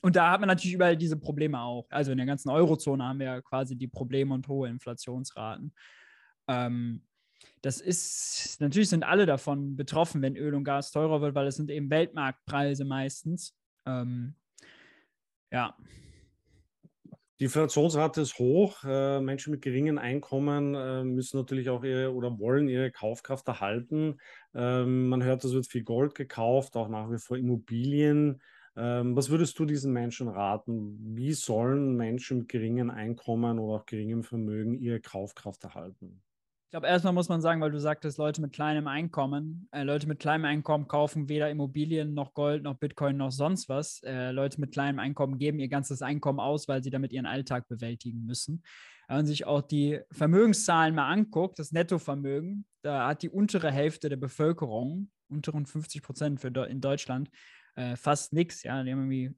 Speaker 2: Und da hat man natürlich überall diese Probleme auch. Also in der ganzen Eurozone haben wir ja quasi die Probleme und hohe Inflationsraten. Ähm, das ist, natürlich sind alle davon betroffen, wenn Öl und Gas teurer wird, weil es sind eben Weltmarktpreise meistens. Ähm, ja.
Speaker 1: Die Inflationsrate ist hoch. Äh, Menschen mit geringen Einkommen äh, müssen natürlich auch ihre oder wollen ihre Kaufkraft erhalten. Ähm, man hört, es wird viel Gold gekauft, auch nach wie vor Immobilien. Ähm, was würdest du diesen Menschen raten? Wie sollen Menschen mit geringen Einkommen oder auch geringem Vermögen ihre Kaufkraft erhalten?
Speaker 2: Ich glaube, erstmal muss man sagen, weil du sagtest, Leute mit kleinem Einkommen, äh, Leute mit kleinem Einkommen kaufen weder Immobilien noch Gold noch Bitcoin noch sonst was. Äh, Leute mit kleinem Einkommen geben ihr ganzes Einkommen aus, weil sie damit ihren Alltag bewältigen müssen. Wenn man sich auch die Vermögenszahlen mal anguckt, das Nettovermögen, da hat die untere Hälfte der Bevölkerung, unteren 50 Prozent für in Deutschland, äh, fast nichts. Ja, die haben irgendwie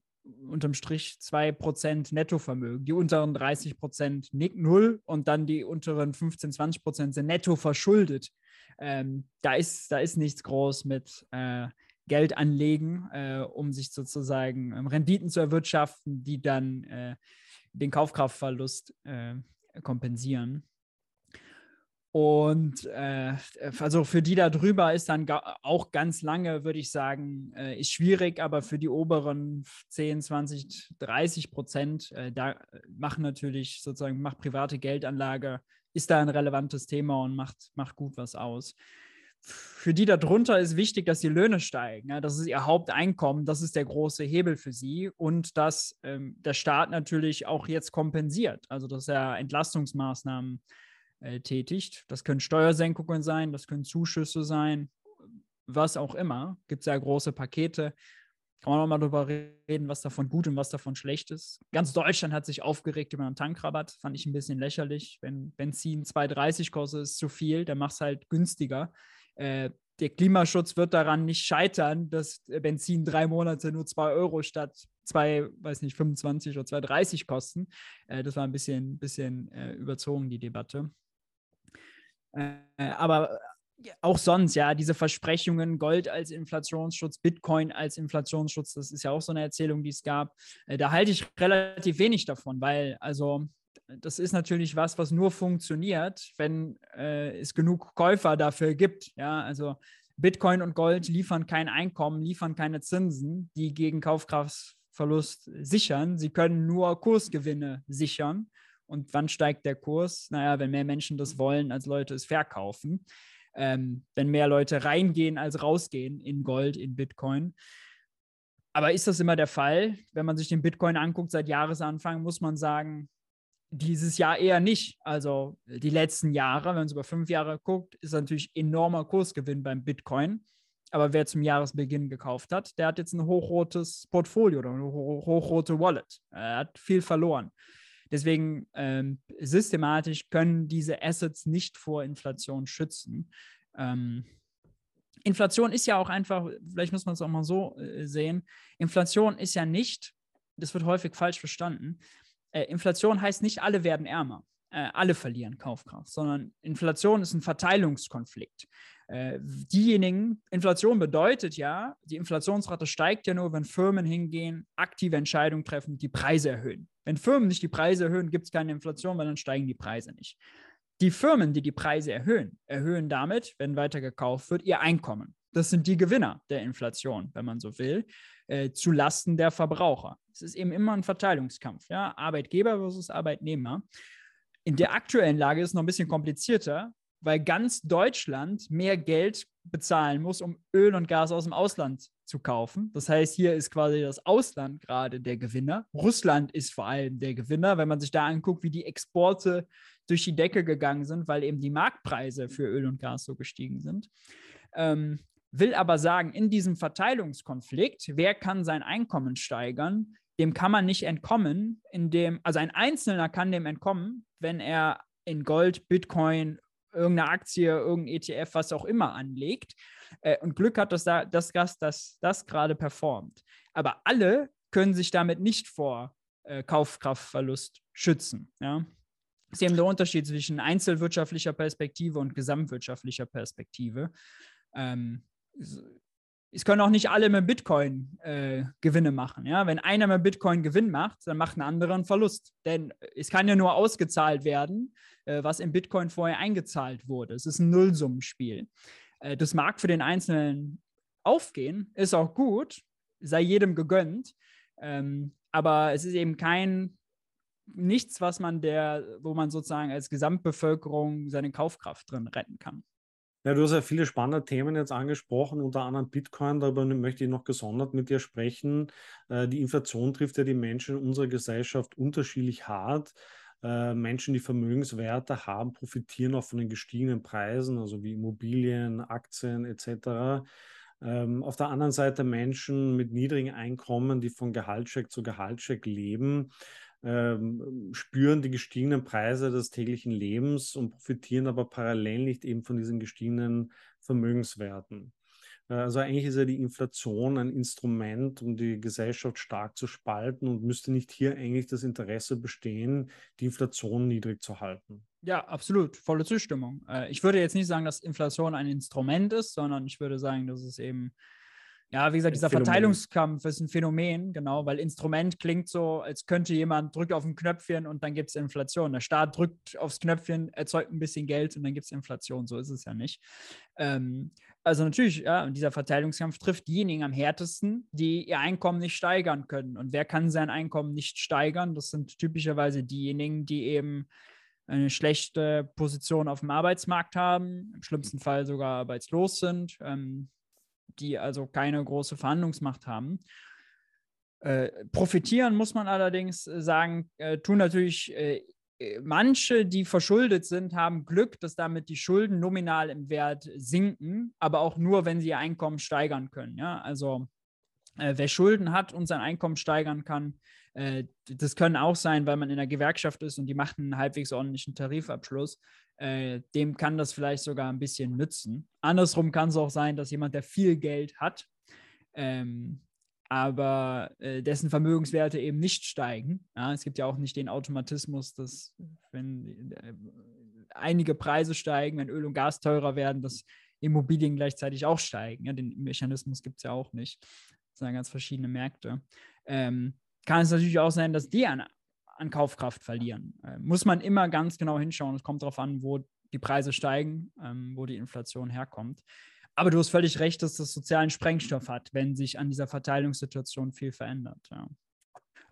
Speaker 2: unterm Strich 2% Nettovermögen. Die unteren 30% Nick null und dann die unteren 15, 20% sind netto verschuldet. Ähm, da, ist, da ist nichts groß mit äh, Geld anlegen, äh, um sich sozusagen ähm, Renditen zu erwirtschaften, die dann äh, den Kaufkraftverlust äh, kompensieren. Und äh, also für die da drüber ist dann auch ganz lange, würde ich sagen, äh, ist schwierig, aber für die oberen 10, 20, 30 Prozent, äh, da machen natürlich sozusagen, macht private Geldanlage, ist da ein relevantes Thema und macht, macht gut was aus. Für die da drunter ist wichtig, dass die Löhne steigen. Ja, das ist ihr Haupteinkommen, das ist der große Hebel für sie und dass ähm, der Staat natürlich auch jetzt kompensiert, also dass er Entlastungsmaßnahmen äh, tätigt. Das können Steuersenkungen sein, das können Zuschüsse sein, was auch immer. Gibt es ja große Pakete. Kann man auch mal darüber reden, was davon gut und was davon schlecht ist. Ganz Deutschland hat sich aufgeregt über einen Tankrabatt. Fand ich ein bisschen lächerlich. Wenn Benzin 2,30 kostet, ist zu viel. Dann es halt günstiger. Äh, der Klimaschutz wird daran nicht scheitern, dass Benzin drei Monate nur 2 Euro statt 2, weiß nicht, 25 oder 2,30 kosten. Äh, das war ein bisschen, bisschen äh, überzogen, die Debatte. Äh, aber auch sonst, ja, diese Versprechungen, Gold als Inflationsschutz, Bitcoin als Inflationsschutz, das ist ja auch so eine Erzählung, die es gab. Äh, da halte ich relativ wenig davon, weil, also, das ist natürlich was, was nur funktioniert, wenn äh, es genug Käufer dafür gibt. Ja, also Bitcoin und Gold liefern kein Einkommen, liefern keine Zinsen, die gegen Kaufkraftverlust sichern. Sie können nur Kursgewinne sichern. Und wann steigt der Kurs? Naja, wenn mehr Menschen das wollen, als Leute es verkaufen ähm, wenn mehr Leute reingehen als rausgehen in Gold, in Bitcoin. Aber ist das immer der Fall? Wenn man sich den Bitcoin anguckt seit Jahresanfang, muss man sagen, dieses Jahr eher nicht. Also die letzten Jahre, wenn man es über fünf Jahre guckt, ist natürlich enormer Kursgewinn beim Bitcoin. Aber wer zum Jahresbeginn gekauft hat, der hat jetzt ein hochrotes Portfolio oder eine hochrote Wallet. Er hat viel verloren. Deswegen ähm, systematisch können diese Assets nicht vor Inflation schützen. Ähm, Inflation ist ja auch einfach, vielleicht muss man es auch mal so äh, sehen, Inflation ist ja nicht, das wird häufig falsch verstanden, äh, Inflation heißt nicht, alle werden ärmer, äh, alle verlieren Kaufkraft, sondern Inflation ist ein Verteilungskonflikt. Äh, diejenigen, Inflation bedeutet ja, die Inflationsrate steigt ja nur, wenn Firmen hingehen, aktive Entscheidungen treffen, die Preise erhöhen. Wenn Firmen nicht die Preise erhöhen, gibt es keine Inflation, weil dann steigen die Preise nicht. Die Firmen, die die Preise erhöhen, erhöhen damit, wenn weiter gekauft wird, ihr Einkommen. Das sind die Gewinner der Inflation, wenn man so will, äh, zu Lasten der Verbraucher. Es ist eben immer ein Verteilungskampf, ja? Arbeitgeber versus Arbeitnehmer. In der aktuellen Lage ist es noch ein bisschen komplizierter, weil ganz Deutschland mehr Geld bezahlen muss, um Öl und Gas aus dem Ausland zu kaufen. Das heißt, hier ist quasi das Ausland gerade der Gewinner. Russland ist vor allem der Gewinner, wenn man sich da anguckt, wie die Exporte durch die Decke gegangen sind, weil eben die Marktpreise für Öl und Gas so gestiegen sind. Ähm, will aber sagen, in diesem Verteilungskonflikt, wer kann sein Einkommen steigern, dem kann man nicht entkommen, indem, also ein Einzelner kann dem entkommen, wenn er in Gold, Bitcoin, irgendeine Aktie, irgendein ETF, was auch immer anlegt äh, und Glück hat, dass da, das Gas, das, das gerade performt. Aber alle können sich damit nicht vor äh, Kaufkraftverlust schützen. Ja? Das ist eben der Unterschied zwischen einzelwirtschaftlicher Perspektive und gesamtwirtschaftlicher Perspektive. Ähm, es können auch nicht alle mit Bitcoin äh, Gewinne machen. Ja? Wenn einer mit Bitcoin Gewinn macht, dann macht ein anderer einen Verlust. Denn es kann ja nur ausgezahlt werden, äh, was in Bitcoin vorher eingezahlt wurde. Es ist ein Nullsummenspiel. Äh, das mag für den Einzelnen aufgehen, ist auch gut, sei jedem gegönnt. Ähm, aber es ist eben kein nichts, was man der, wo man sozusagen als Gesamtbevölkerung seine Kaufkraft drin retten kann.
Speaker 1: Ja, du hast ja viele spannende Themen jetzt angesprochen, unter anderem Bitcoin. Darüber möchte ich noch gesondert mit dir sprechen. Äh, die Inflation trifft ja die Menschen in unserer Gesellschaft unterschiedlich hart. Äh, Menschen, die Vermögenswerte haben, profitieren auch von den gestiegenen Preisen, also wie Immobilien, Aktien etc. Ähm, auf der anderen Seite Menschen mit niedrigen Einkommen, die von Gehaltscheck zu Gehaltscheck leben, ähm, spüren die gestiegenen Preise des täglichen Lebens und profitieren aber parallel nicht eben von diesen gestiegenen Vermögenswerten. Äh, also eigentlich ist ja die Inflation ein Instrument, um die Gesellschaft stark zu spalten und müsste nicht hier eigentlich das Interesse bestehen, die Inflation niedrig zu halten.
Speaker 2: Ja, absolut, volle Zustimmung. Äh, ich würde jetzt nicht sagen, dass Inflation ein Instrument ist, sondern ich würde sagen, dass es eben ja, wie gesagt, dieser Phänomen. Verteilungskampf ist ein Phänomen, genau, weil Instrument klingt so, als könnte jemand drückt auf ein Knöpfchen und dann gibt es Inflation. Der Staat drückt aufs Knöpfchen, erzeugt ein bisschen Geld und dann gibt es Inflation. So ist es ja nicht. Ähm, also natürlich, ja, und dieser Verteilungskampf trifft diejenigen am härtesten, die ihr Einkommen nicht steigern können. Und wer kann sein Einkommen nicht steigern? Das sind typischerweise diejenigen, die eben eine schlechte Position auf dem Arbeitsmarkt haben, im schlimmsten Fall sogar arbeitslos sind, ähm, die also keine große Verhandlungsmacht haben. Äh, profitieren muss man allerdings sagen, äh, tun natürlich äh, äh, manche, die verschuldet sind, haben Glück, dass damit die Schulden nominal im Wert sinken, aber auch nur, wenn sie ihr Einkommen steigern können. Ja? Also äh, wer Schulden hat und sein Einkommen steigern kann, äh, das können auch sein, weil man in der Gewerkschaft ist und die macht einen halbwegs ordentlichen Tarifabschluss. Äh, dem kann das vielleicht sogar ein bisschen nützen. Andersrum kann es auch sein, dass jemand, der viel Geld hat, ähm, aber äh, dessen Vermögenswerte eben nicht steigen. Ja, es gibt ja auch nicht den Automatismus, dass wenn äh, einige Preise steigen, wenn Öl und Gas teurer werden, dass Immobilien gleichzeitig auch steigen. Ja, den Mechanismus gibt es ja auch nicht. Das sind ja ganz verschiedene Märkte. Ähm, kann es natürlich auch sein, dass die an, an Kaufkraft verlieren. Äh, muss man immer ganz genau hinschauen. Es kommt darauf an, wo die Preise steigen, ähm, wo die Inflation herkommt. Aber du hast völlig recht, dass das sozialen Sprengstoff hat, wenn sich an dieser Verteilungssituation viel verändert. Ja.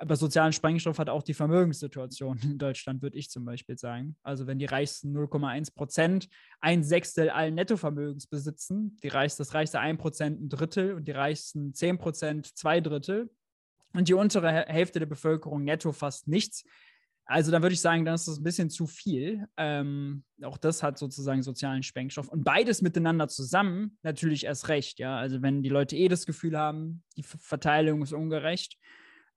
Speaker 2: Aber sozialen Sprengstoff hat auch die Vermögenssituation in Deutschland, würde ich zum Beispiel sagen. Also wenn die reichsten 0,1 Prozent ein Sechstel allen Nettovermögens besitzen, die reichst, das reichste 1 Prozent ein Drittel und die reichsten 10 Prozent zwei Drittel und die untere Hälfte der Bevölkerung netto fast nichts, also da würde ich sagen, dann ist das ein bisschen zu viel. Ähm, auch das hat sozusagen sozialen Sprengstoff. Und beides miteinander zusammen natürlich erst recht, ja. Also wenn die Leute eh das Gefühl haben, die Verteilung ist ungerecht,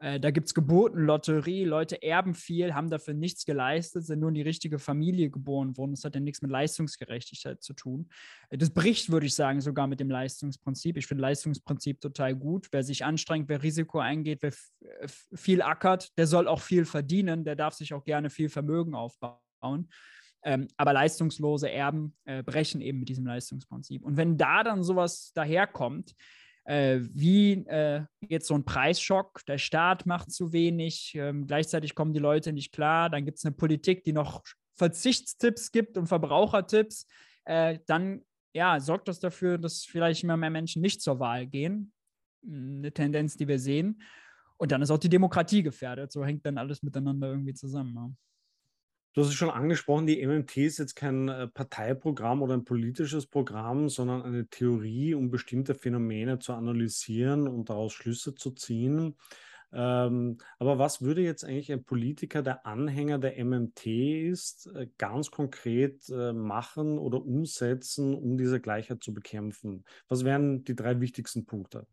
Speaker 2: äh, da gibt es Geburtenlotterie, Leute erben viel, haben dafür nichts geleistet, sind nur in die richtige Familie geboren worden. Das hat ja nichts mit Leistungsgerechtigkeit zu tun. Äh, das bricht, würde ich sagen, sogar mit dem Leistungsprinzip. Ich finde Leistungsprinzip total gut. Wer sich anstrengt, wer Risiko eingeht, wer viel ackert, der soll auch viel verdienen, der darf sich auch gerne viel Vermögen aufbauen. Ähm, aber leistungslose Erben äh, brechen eben mit diesem Leistungsprinzip. Und wenn da dann sowas daherkommt, äh, wie äh, jetzt so ein Preisschock, der Staat macht zu wenig, ähm, gleichzeitig kommen die Leute nicht klar, dann gibt es eine Politik, die noch Verzichtstipps gibt und Verbrauchertipps, äh, dann ja, sorgt das dafür, dass vielleicht immer mehr Menschen nicht zur Wahl gehen. Eine Tendenz, die wir sehen. Und dann ist auch die Demokratie gefährdet. So hängt dann alles miteinander irgendwie zusammen. Ja.
Speaker 1: Du hast es schon angesprochen, die MMT ist jetzt kein äh, Parteiprogramm oder ein politisches Programm, sondern eine Theorie, um bestimmte Phänomene zu analysieren und daraus Schlüsse zu ziehen. Ähm, aber was würde jetzt eigentlich ein Politiker, der Anhänger der MMT ist, äh, ganz konkret äh, machen oder umsetzen, um diese Gleichheit zu bekämpfen? Was wären die drei wichtigsten Punkte?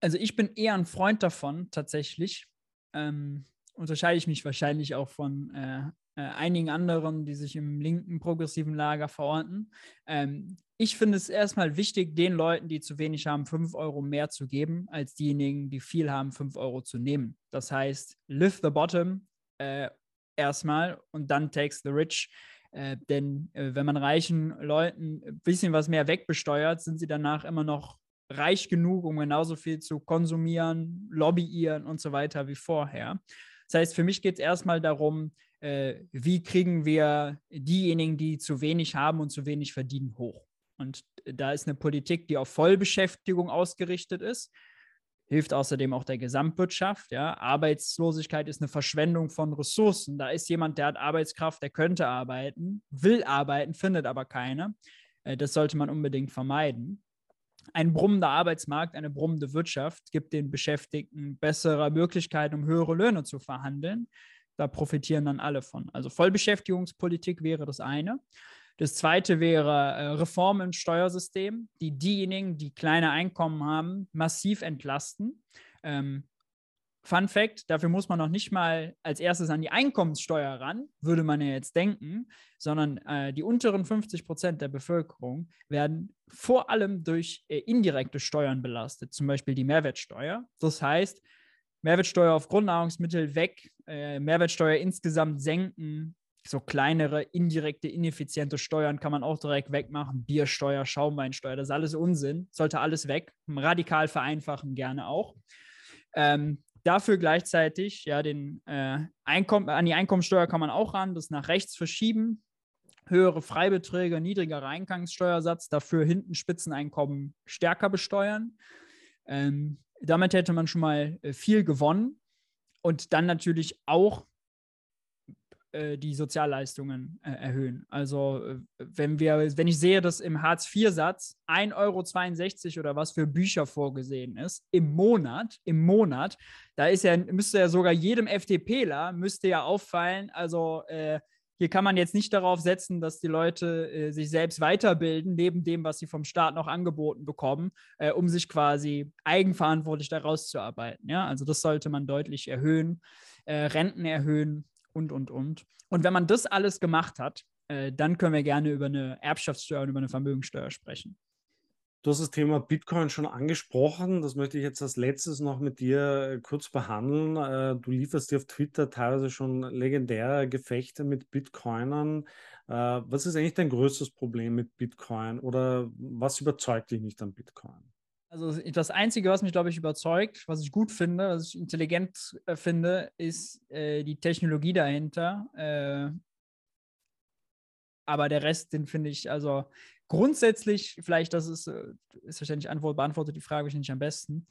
Speaker 2: Also ich bin eher ein Freund davon, tatsächlich. Ähm, unterscheide ich mich wahrscheinlich auch von äh, äh, einigen anderen, die sich im linken progressiven Lager verorten. Ähm, ich finde es erstmal wichtig, den Leuten, die zu wenig haben, 5 Euro mehr zu geben, als diejenigen, die viel haben, 5 Euro zu nehmen. Das heißt, lift the bottom äh, erstmal und dann takes the rich. Äh, denn äh, wenn man reichen Leuten ein bisschen was mehr wegbesteuert, sind sie danach immer noch reich genug, um genauso viel zu konsumieren, lobbyieren und so weiter wie vorher. Das heißt, für mich geht es erstmal darum, äh, wie kriegen wir diejenigen, die zu wenig haben und zu wenig verdienen, hoch. Und da ist eine Politik, die auf Vollbeschäftigung ausgerichtet ist, hilft außerdem auch der Gesamtwirtschaft. Ja. Arbeitslosigkeit ist eine Verschwendung von Ressourcen. Da ist jemand, der hat Arbeitskraft, der könnte arbeiten, will arbeiten, findet aber keine. Äh, das sollte man unbedingt vermeiden ein brummender Arbeitsmarkt, eine brummende Wirtschaft gibt den Beschäftigten bessere Möglichkeiten, um höhere Löhne zu verhandeln. Da profitieren dann alle von. Also Vollbeschäftigungspolitik wäre das eine. Das zweite wäre äh, Reform im Steuersystem, die diejenigen, die kleine Einkommen haben, massiv entlasten. Ähm, Fun Fact, dafür muss man noch nicht mal als erstes an die Einkommenssteuer ran, würde man ja jetzt denken, sondern äh, die unteren 50 Prozent der Bevölkerung werden vor allem durch äh, indirekte Steuern belastet, zum Beispiel die Mehrwertsteuer. Das heißt, Mehrwertsteuer auf Grundnahrungsmittel weg, äh, Mehrwertsteuer insgesamt senken, so kleinere, indirekte, ineffiziente Steuern kann man auch direkt wegmachen. Biersteuer, Schaumweinsteuer, das ist alles Unsinn, sollte alles weg. Radikal vereinfachen gerne auch. Ähm, Dafür gleichzeitig, ja, den äh, Einkommen, an die Einkommensteuer kann man auch ran, das nach rechts verschieben. Höhere Freibeträge, niedrigerer Eingangssteuersatz, dafür hinten Spitzeneinkommen stärker besteuern. Ähm, damit hätte man schon mal äh, viel gewonnen. Und dann natürlich auch äh, die Sozialleistungen äh, erhöhen. Also äh, wenn wir, wenn ich sehe, dass im Hartz-IV-Satz 1,62 Euro oder was für Bücher vorgesehen ist, im Monat, im Monat, da ist ja, müsste ja sogar jedem FDPler, müsste ja auffallen, also äh, hier kann man jetzt nicht darauf setzen, dass die Leute äh, sich selbst weiterbilden, neben dem, was sie vom Staat noch angeboten bekommen, äh, um sich quasi eigenverantwortlich daraus zu arbeiten. Ja? Also das sollte man deutlich erhöhen, äh, Renten erhöhen und, und, und. Und wenn man das alles gemacht hat, äh, dann können wir gerne über eine Erbschaftssteuer und über eine Vermögensteuer sprechen.
Speaker 1: Du hast das Thema Bitcoin schon angesprochen. Das möchte ich jetzt als letztes noch mit dir äh, kurz behandeln. Äh, du lieferst dir auf Twitter teilweise schon legendäre Gefechte mit Bitcoinern. Äh, was ist eigentlich dein größtes Problem mit Bitcoin oder was überzeugt dich nicht an Bitcoin?
Speaker 2: Also das Einzige, was mich, glaube ich, überzeugt, was ich gut finde, was ich intelligent äh, finde, ist äh, die Technologie dahinter. Äh, aber der Rest, den finde ich, also grundsätzlich, vielleicht, das ist, äh, ist wahrscheinlich Antwort, beantwortet die Frage wahrscheinlich am besten.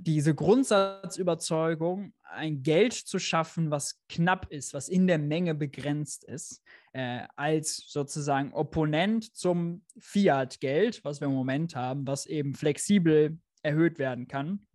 Speaker 2: Diese Grundsatzüberzeugung, ein Geld zu schaffen, was knapp ist, was in der Menge begrenzt ist, äh, als sozusagen Opponent zum Fiat-Geld, was wir im Moment haben, was eben flexibel erhöht werden kann.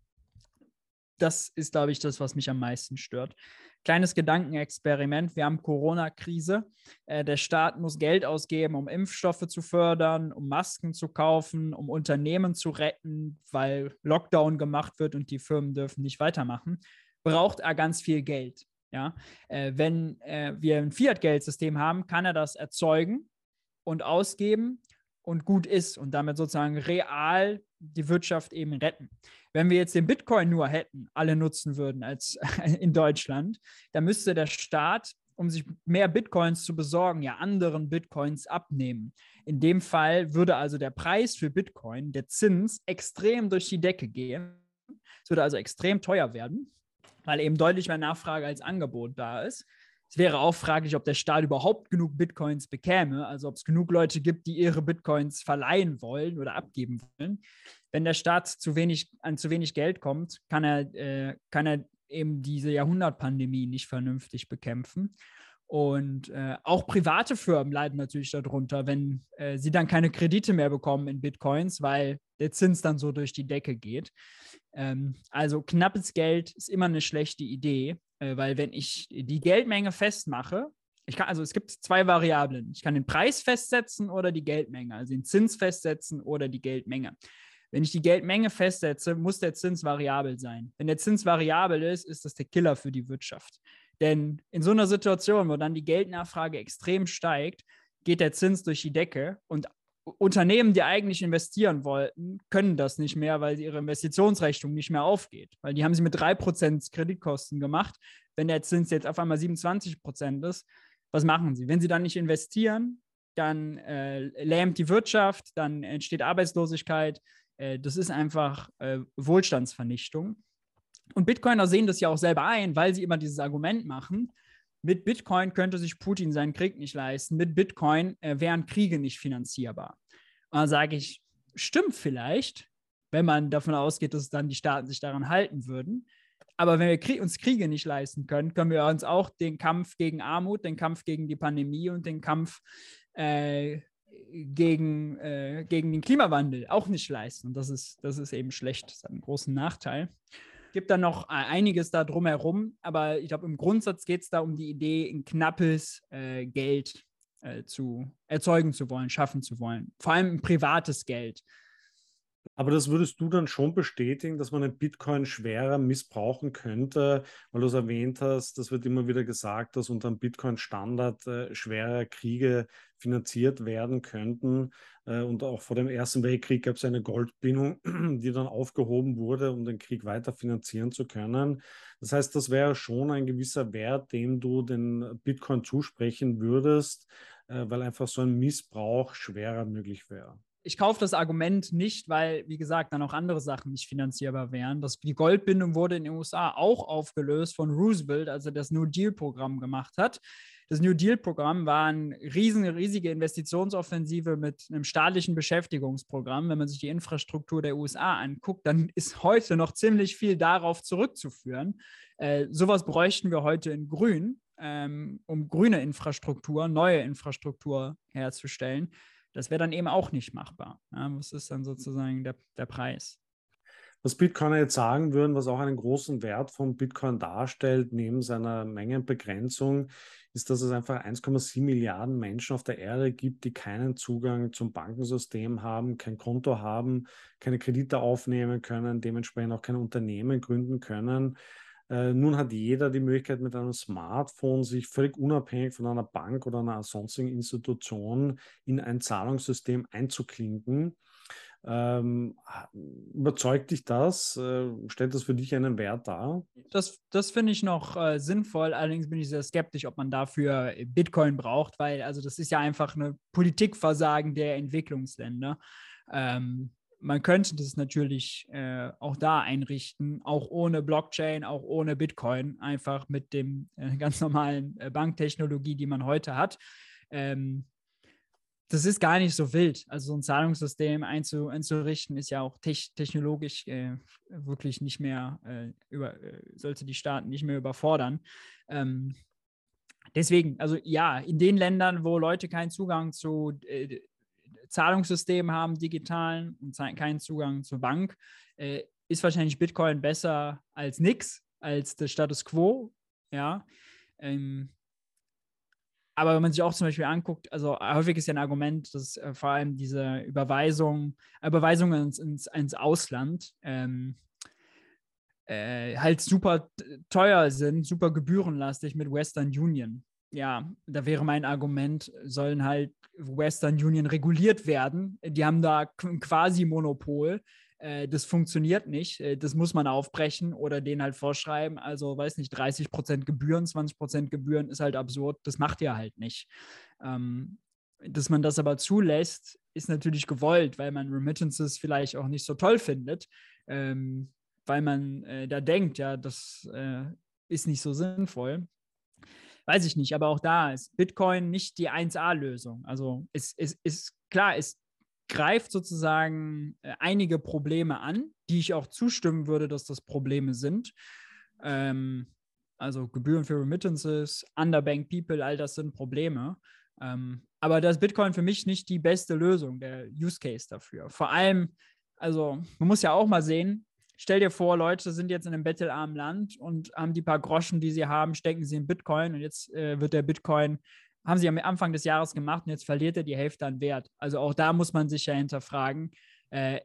Speaker 2: Das ist, glaube ich, das, was mich am meisten stört. Kleines Gedankenexperiment. Wir haben Corona-Krise. Äh, der Staat muss Geld ausgeben, um Impfstoffe zu fördern, um Masken zu kaufen, um Unternehmen zu retten, weil Lockdown gemacht wird und die Firmen dürfen nicht weitermachen. Braucht er ganz viel Geld. Ja? Äh, wenn äh, wir ein Fiat-Geldsystem haben, kann er das erzeugen und ausgeben und gut ist und damit sozusagen real die Wirtschaft eben retten. Wenn wir jetzt den Bitcoin nur hätten, alle nutzen würden als in Deutschland, dann müsste der Staat, um sich mehr Bitcoins zu besorgen, ja anderen Bitcoins abnehmen. In dem Fall würde also der Preis für Bitcoin, der Zins, extrem durch die Decke gehen. Es würde also extrem teuer werden, weil eben deutlich mehr Nachfrage als Angebot da ist. Es wäre auch fraglich, ob der Staat überhaupt genug Bitcoins bekäme, also ob es genug Leute gibt, die ihre Bitcoins verleihen wollen oder abgeben wollen. Wenn der Staat zu wenig, an zu wenig Geld kommt, kann er, äh, kann er eben diese Jahrhundertpandemie nicht vernünftig bekämpfen. Und äh, auch private Firmen leiden natürlich darunter, wenn äh, sie dann keine Kredite mehr bekommen in Bitcoins, weil der Zins dann so durch die Decke geht. Ähm, also knappes Geld ist immer eine schlechte Idee, weil wenn ich die Geldmenge festmache, ich kann, also es gibt zwei Variablen. Ich kann den Preis festsetzen oder die Geldmenge, also den Zins festsetzen oder die Geldmenge. Wenn ich die Geldmenge festsetze, muss der Zins variabel sein. Wenn der Zins variabel ist, ist das der Killer für die Wirtschaft. Denn in so einer Situation, wo dann die Geldnachfrage extrem steigt, geht der Zins durch die Decke und Unternehmen, die eigentlich investieren wollten, können das nicht mehr, weil ihre Investitionsrechnung nicht mehr aufgeht. Weil die haben sie mit 3% Kreditkosten gemacht. Wenn der Zins jetzt auf einmal 27% ist, was machen sie? Wenn sie dann nicht investieren, dann äh, lähmt die Wirtschaft, dann entsteht Arbeitslosigkeit. Äh, das ist einfach äh, Wohlstandsvernichtung. Und Bitcoiner sehen das ja auch selber ein, weil sie immer dieses Argument machen. Mit Bitcoin könnte sich Putin seinen Krieg nicht leisten. Mit Bitcoin äh, wären Kriege nicht finanzierbar. Und dann sage ich, stimmt vielleicht, wenn man davon ausgeht, dass dann die Staaten sich daran halten würden. Aber wenn wir Krieg, uns Kriege nicht leisten können, können wir uns auch den Kampf gegen Armut, den Kampf gegen die Pandemie und den Kampf äh, gegen, äh, gegen den Klimawandel auch nicht leisten. Und das ist, das ist eben schlecht. Das hat einen großen Nachteil gibt da noch äh, einiges da drumherum, aber ich glaube, im Grundsatz geht es da um die Idee, ein knappes äh, Geld äh, zu erzeugen zu wollen, schaffen zu wollen. Vor allem ein privates Geld.
Speaker 1: Aber das würdest du dann schon bestätigen, dass man den Bitcoin schwerer missbrauchen könnte, weil du es erwähnt hast, das wird immer wieder gesagt, dass unter dem Bitcoin-Standard äh, schwere Kriege finanziert werden könnten. Äh, und auch vor dem Ersten Weltkrieg gab es eine Goldbindung, die dann aufgehoben wurde, um den Krieg weiter finanzieren zu können. Das heißt, das wäre schon ein gewisser Wert, dem du den Bitcoin zusprechen würdest, äh, weil einfach so ein Missbrauch schwerer möglich wäre
Speaker 2: ich kaufe das Argument nicht, weil, wie gesagt, dann auch andere Sachen nicht finanzierbar wären. Das, die Goldbindung wurde in den USA auch aufgelöst von Roosevelt, als er das New Deal-Programm gemacht hat. Das New Deal-Programm war eine riesen, riesige Investitionsoffensive mit einem staatlichen Beschäftigungsprogramm. Wenn man sich die Infrastruktur der USA anguckt, dann ist heute noch ziemlich viel darauf zurückzuführen. Äh, sowas bräuchten wir heute in Grün. ähm, um grüne Infrastruktur, neue Infrastruktur herzustellen. Das wäre dann eben auch nicht machbar. Ja, was ist dann sozusagen der, der Preis?
Speaker 1: Was Bitcoiner jetzt sagen würden, was auch einen großen Wert von Bitcoin darstellt, neben seiner Mengenbegrenzung, ist, dass es einfach 1,7 Milliarden Menschen auf der Erde gibt, die keinen Zugang zum Bankensystem haben, kein Konto haben, keine Kredite aufnehmen können, dementsprechend auch kein Unternehmen gründen können. Äh, nun hat jeder die Möglichkeit, mit einem Smartphone sich völlig unabhängig von einer Bank oder einer sonstigen Institution in ein Zahlungssystem einzuklinken. Ähm, überzeugt dich das? Äh, stellt das für dich einen Wert dar?
Speaker 2: Das, das finde ich noch äh, sinnvoll. Allerdings bin ich sehr skeptisch, ob man dafür Bitcoin braucht, weil also das ist ja einfach eine Politikversagen der Entwicklungsländer. Ähm, man könnte das natürlich äh, auch da einrichten, auch ohne Blockchain, auch ohne Bitcoin, einfach mit dem äh, ganz normalen äh, Banktechnologie, die man heute hat. Ähm, das ist gar nicht so wild. Also so ein Zahlungssystem einzu, einzurichten, ist ja auch te technologisch äh, wirklich nicht mehr, äh, über, äh, sollte die Staaten nicht mehr überfordern. Ähm, deswegen, also ja, in den Ländern, wo Leute keinen Zugang zu Zahlungssystemen haben, digitalen und keinen Zugang zur Bank, äh, ist wahrscheinlich Bitcoin besser als nichts, als der Status quo. Ja. Ähm, aber wenn man sich auch zum Beispiel anguckt, also häufig ist ja ein Argument, dass äh, vor allem diese Überweisung, Überweisungen ins, ins, ins Ausland ähm, äh, halt super teuer sind, super gebührenlastig mit Western Union. Ja, da wäre mein Argument, sollen halt Western Union reguliert werden. Die haben da quasi Monopol. Äh, das funktioniert nicht. Äh, das muss man aufbrechen oder denen halt vorschreiben. Also, weiß nicht, 30 Prozent Gebühren, 20 Prozent Gebühren ist halt absurd. Das macht ihr halt nicht. Ähm, dass man das aber zulässt, ist natürlich gewollt, weil man Remittances vielleicht auch nicht so toll findet, ähm, weil man äh, da denkt, ja, das ist nicht so sinnvoll. Weiß ich nicht, aber auch da ist Bitcoin nicht die 1A-Lösung. Also es, es ist klar, es greift sozusagen äh, einige Probleme an, die ich auch zustimmen würde, dass das Probleme sind. Ähm, also Gebühren für Remittances, Underbank People, all das sind Probleme. Ähm, aber das Bitcoin für mich nicht die beste Lösung, der Use Case dafür. Vor allem, also man muss ja auch mal sehen, stell dir vor, Leute sind jetzt in einem bettelarmen Land und haben die paar Groschen, die sie haben, stecken sie in Bitcoin und jetzt äh, wird der Bitcoin haben sie am Anfang des Jahres gemacht und jetzt verliert er die Hälfte an Wert. Also auch da muss man sich ja hinterfragen, äh,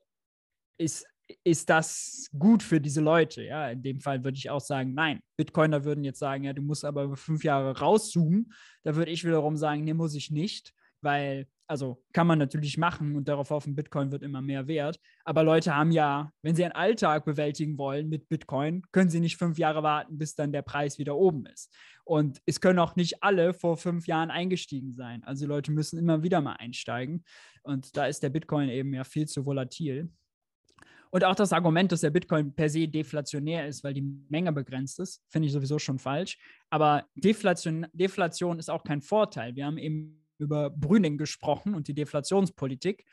Speaker 2: ist, ist das gut für diese Leute? Ja, in dem Fall würde ich auch sagen, nein. Bitcoiner würden jetzt sagen, ja, du musst aber über fünf Jahre rauszoomen. Da würde ich wiederum sagen, nee, muss ich nicht, weil also kann man natürlich machen und darauf hoffen, Bitcoin wird immer mehr wert. Aber Leute haben ja, wenn sie einen Alltag bewältigen wollen mit Bitcoin, können sie nicht fünf Jahre warten, bis dann der Preis wieder oben ist. Und es können auch nicht alle vor fünf Jahren eingestiegen sein. Also Leute müssen immer wieder mal einsteigen. Und da ist der Bitcoin eben ja viel zu volatil. Und auch das Argument, dass der Bitcoin per se deflationär ist, weil die Menge begrenzt ist, finde ich sowieso schon falsch. Aber Deflation, Deflation ist auch kein Vorteil. Wir haben eben über Brüning gesprochen und die Deflationspolitik.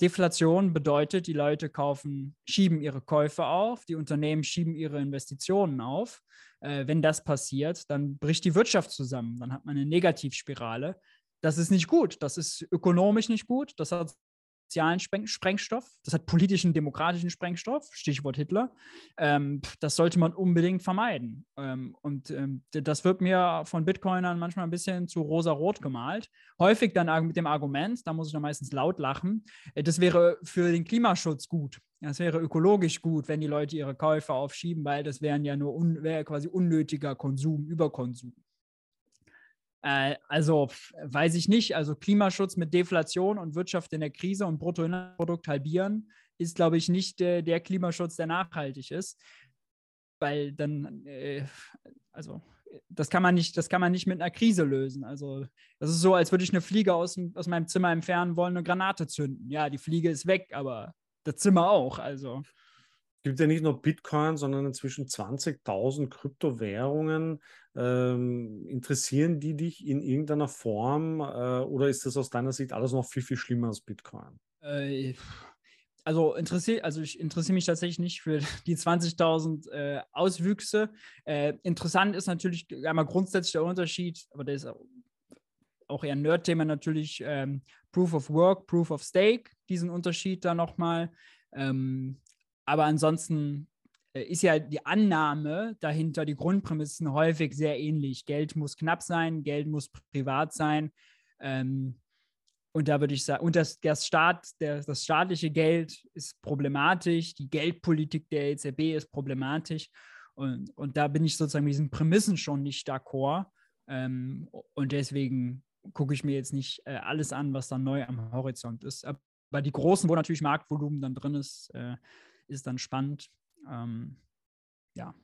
Speaker 2: Deflation bedeutet, die Leute kaufen, schieben ihre Käufe auf, die Unternehmen schieben ihre Investitionen auf. Äh, wenn das passiert, dann bricht die Wirtschaft zusammen. Dann hat man eine Negativspirale. Das ist nicht gut. Das ist ökonomisch nicht gut. Das hat sozialen Sprengstoff, das hat politischen, demokratischen Sprengstoff, Stichwort Hitler. Ähm, das sollte man unbedingt vermeiden. Ähm, und ähm, das wird mir von Bitcoinern manchmal ein bisschen zu rosa-rot gemalt. Häufig dann mit dem Argument, da muss ich dann meistens laut lachen, äh, das wäre für den Klimaschutz gut. Das wäre ökologisch gut, wenn die Leute ihre Käufe aufschieben, weil das wären ja nur un wäre quasi unnötiger Konsum, Überkonsum. Äh, also weiß ich nicht. Also Klimaschutz mit Deflation und Wirtschaft in der Krise und Bruttoinlandsprodukt halbieren ist, glaube ich, nicht äh, der Klimaschutz, der nachhaltig ist. Weil dann, äh, also das kann man nicht, das kann man nicht mit einer Krise lösen. Also das ist so, als würde ich eine Fliege aus, aus meinem Zimmer entfernen wollen, eine Granate zünden. Ja, die Fliege ist weg, aber das Zimmer auch. Also
Speaker 1: gibt ja nicht nur Bitcoin, sondern inzwischen 20.000 Kryptowährungen. Ähm, interessieren die dich in irgendeiner Form äh, oder ist das aus deiner Sicht alles noch viel, viel schlimmer als Bitcoin?
Speaker 2: Äh, also interessiert, also ich interessiere mich tatsächlich nicht für die 20.000 äh, Auswüchse. Äh, interessant ist natürlich einmal grundsätzlich der Unterschied, aber der ist auch, auch eher ein Nerd-Thema natürlich, ähm, Proof of Work, Proof of Stake, diesen Unterschied da nochmal. Ähm, aber ansonsten äh, ist ja die Annahme dahinter, die Grundprämissen häufig sehr ähnlich. Geld muss knapp sein, Geld muss privat sein. Ähm, und da würde ich sagen, und das, der Staat, der, das staatliche Geld ist problematisch, die Geldpolitik der EZB ist problematisch. Und, und da bin ich sozusagen mit diesen Prämissen schon nicht d'accord. Ähm, und deswegen gucke ich mir jetzt nicht äh, alles an, was da neu am Horizont ist. Aber die großen, wo natürlich Marktvolumen dann drin ist, äh, ist dann spannend. Ähm, ja.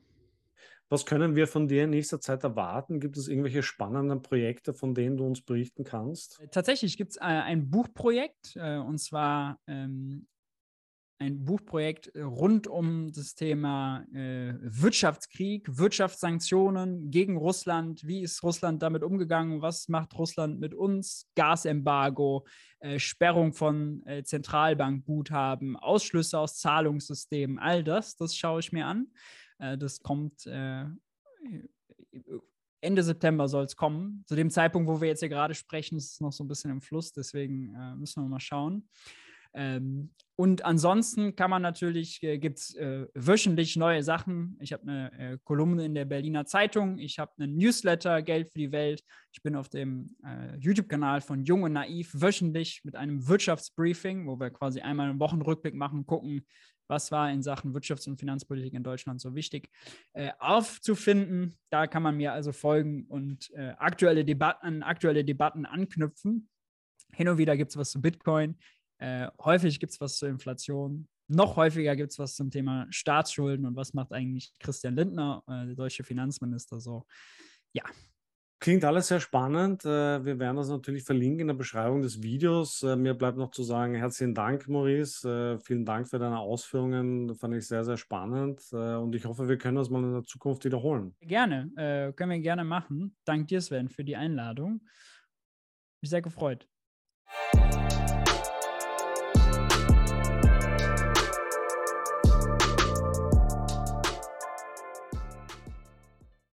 Speaker 1: Was können wir von dir in nächster Zeit erwarten? Gibt es irgendwelche spannenden Projekte, von denen du uns berichten kannst?
Speaker 2: Tatsächlich gibt es äh, ein Buchprojekt äh, und zwar ähm, ein Buchprojekt rund um das Thema äh, Wirtschaftskrieg, Wirtschaftssanktionen gegen Russland. Wie ist Russland damit umgegangen? Was macht Russland mit uns? Gasembargo, äh, Sperrung von äh, Zentralbankguthaben, Ausschlüsse aus Zahlungssystemen, all das, das schaue ich mir an. Äh, das kommt äh, Ende September soll es kommen. Zu dem Zeitpunkt, wo wir jetzt hier gerade sprechen, ist es noch so ein bisschen im Fluss, deswegen äh, müssen wir mal schauen. Ähm, und ansonsten kann man natürlich, äh, gibt es äh, wöchentlich neue Sachen. Ich habe eine äh, Kolumne in der Berliner Zeitung, ich habe einen Newsletter, Geld für die Welt. Ich bin auf dem äh, YouTube-Kanal von Jung und Naiv wöchentlich mit einem Wirtschaftsbriefing, wo wir quasi einmal einen Wochenrückblick machen, gucken, was war in Sachen Wirtschafts- und Finanzpolitik in Deutschland so wichtig, äh, aufzufinden. Da kann man mir also folgen und äh, aktuelle Debatten, aktuelle Debatten anknüpfen. Hin und wieder gibt es was zu Bitcoin. Äh, häufig gibt es was zur Inflation. Noch häufiger gibt es was zum Thema Staatsschulden und was macht eigentlich Christian Lindner, äh, der deutsche Finanzminister, so. Ja,
Speaker 1: Klingt alles sehr spannend. Äh, wir werden das natürlich verlinken in der Beschreibung des Videos. Äh, mir bleibt noch zu sagen, herzlichen Dank, Maurice. Vielen Dank für deine Ausführungen. Das fand ich sehr, sehr spannend. Und ich hoffe, wir können das mal in der Zukunft wiederholen.
Speaker 2: Gerne, können wir gerne machen. Dank dir, Sven, für die Einladung. Mich sehr gefreut.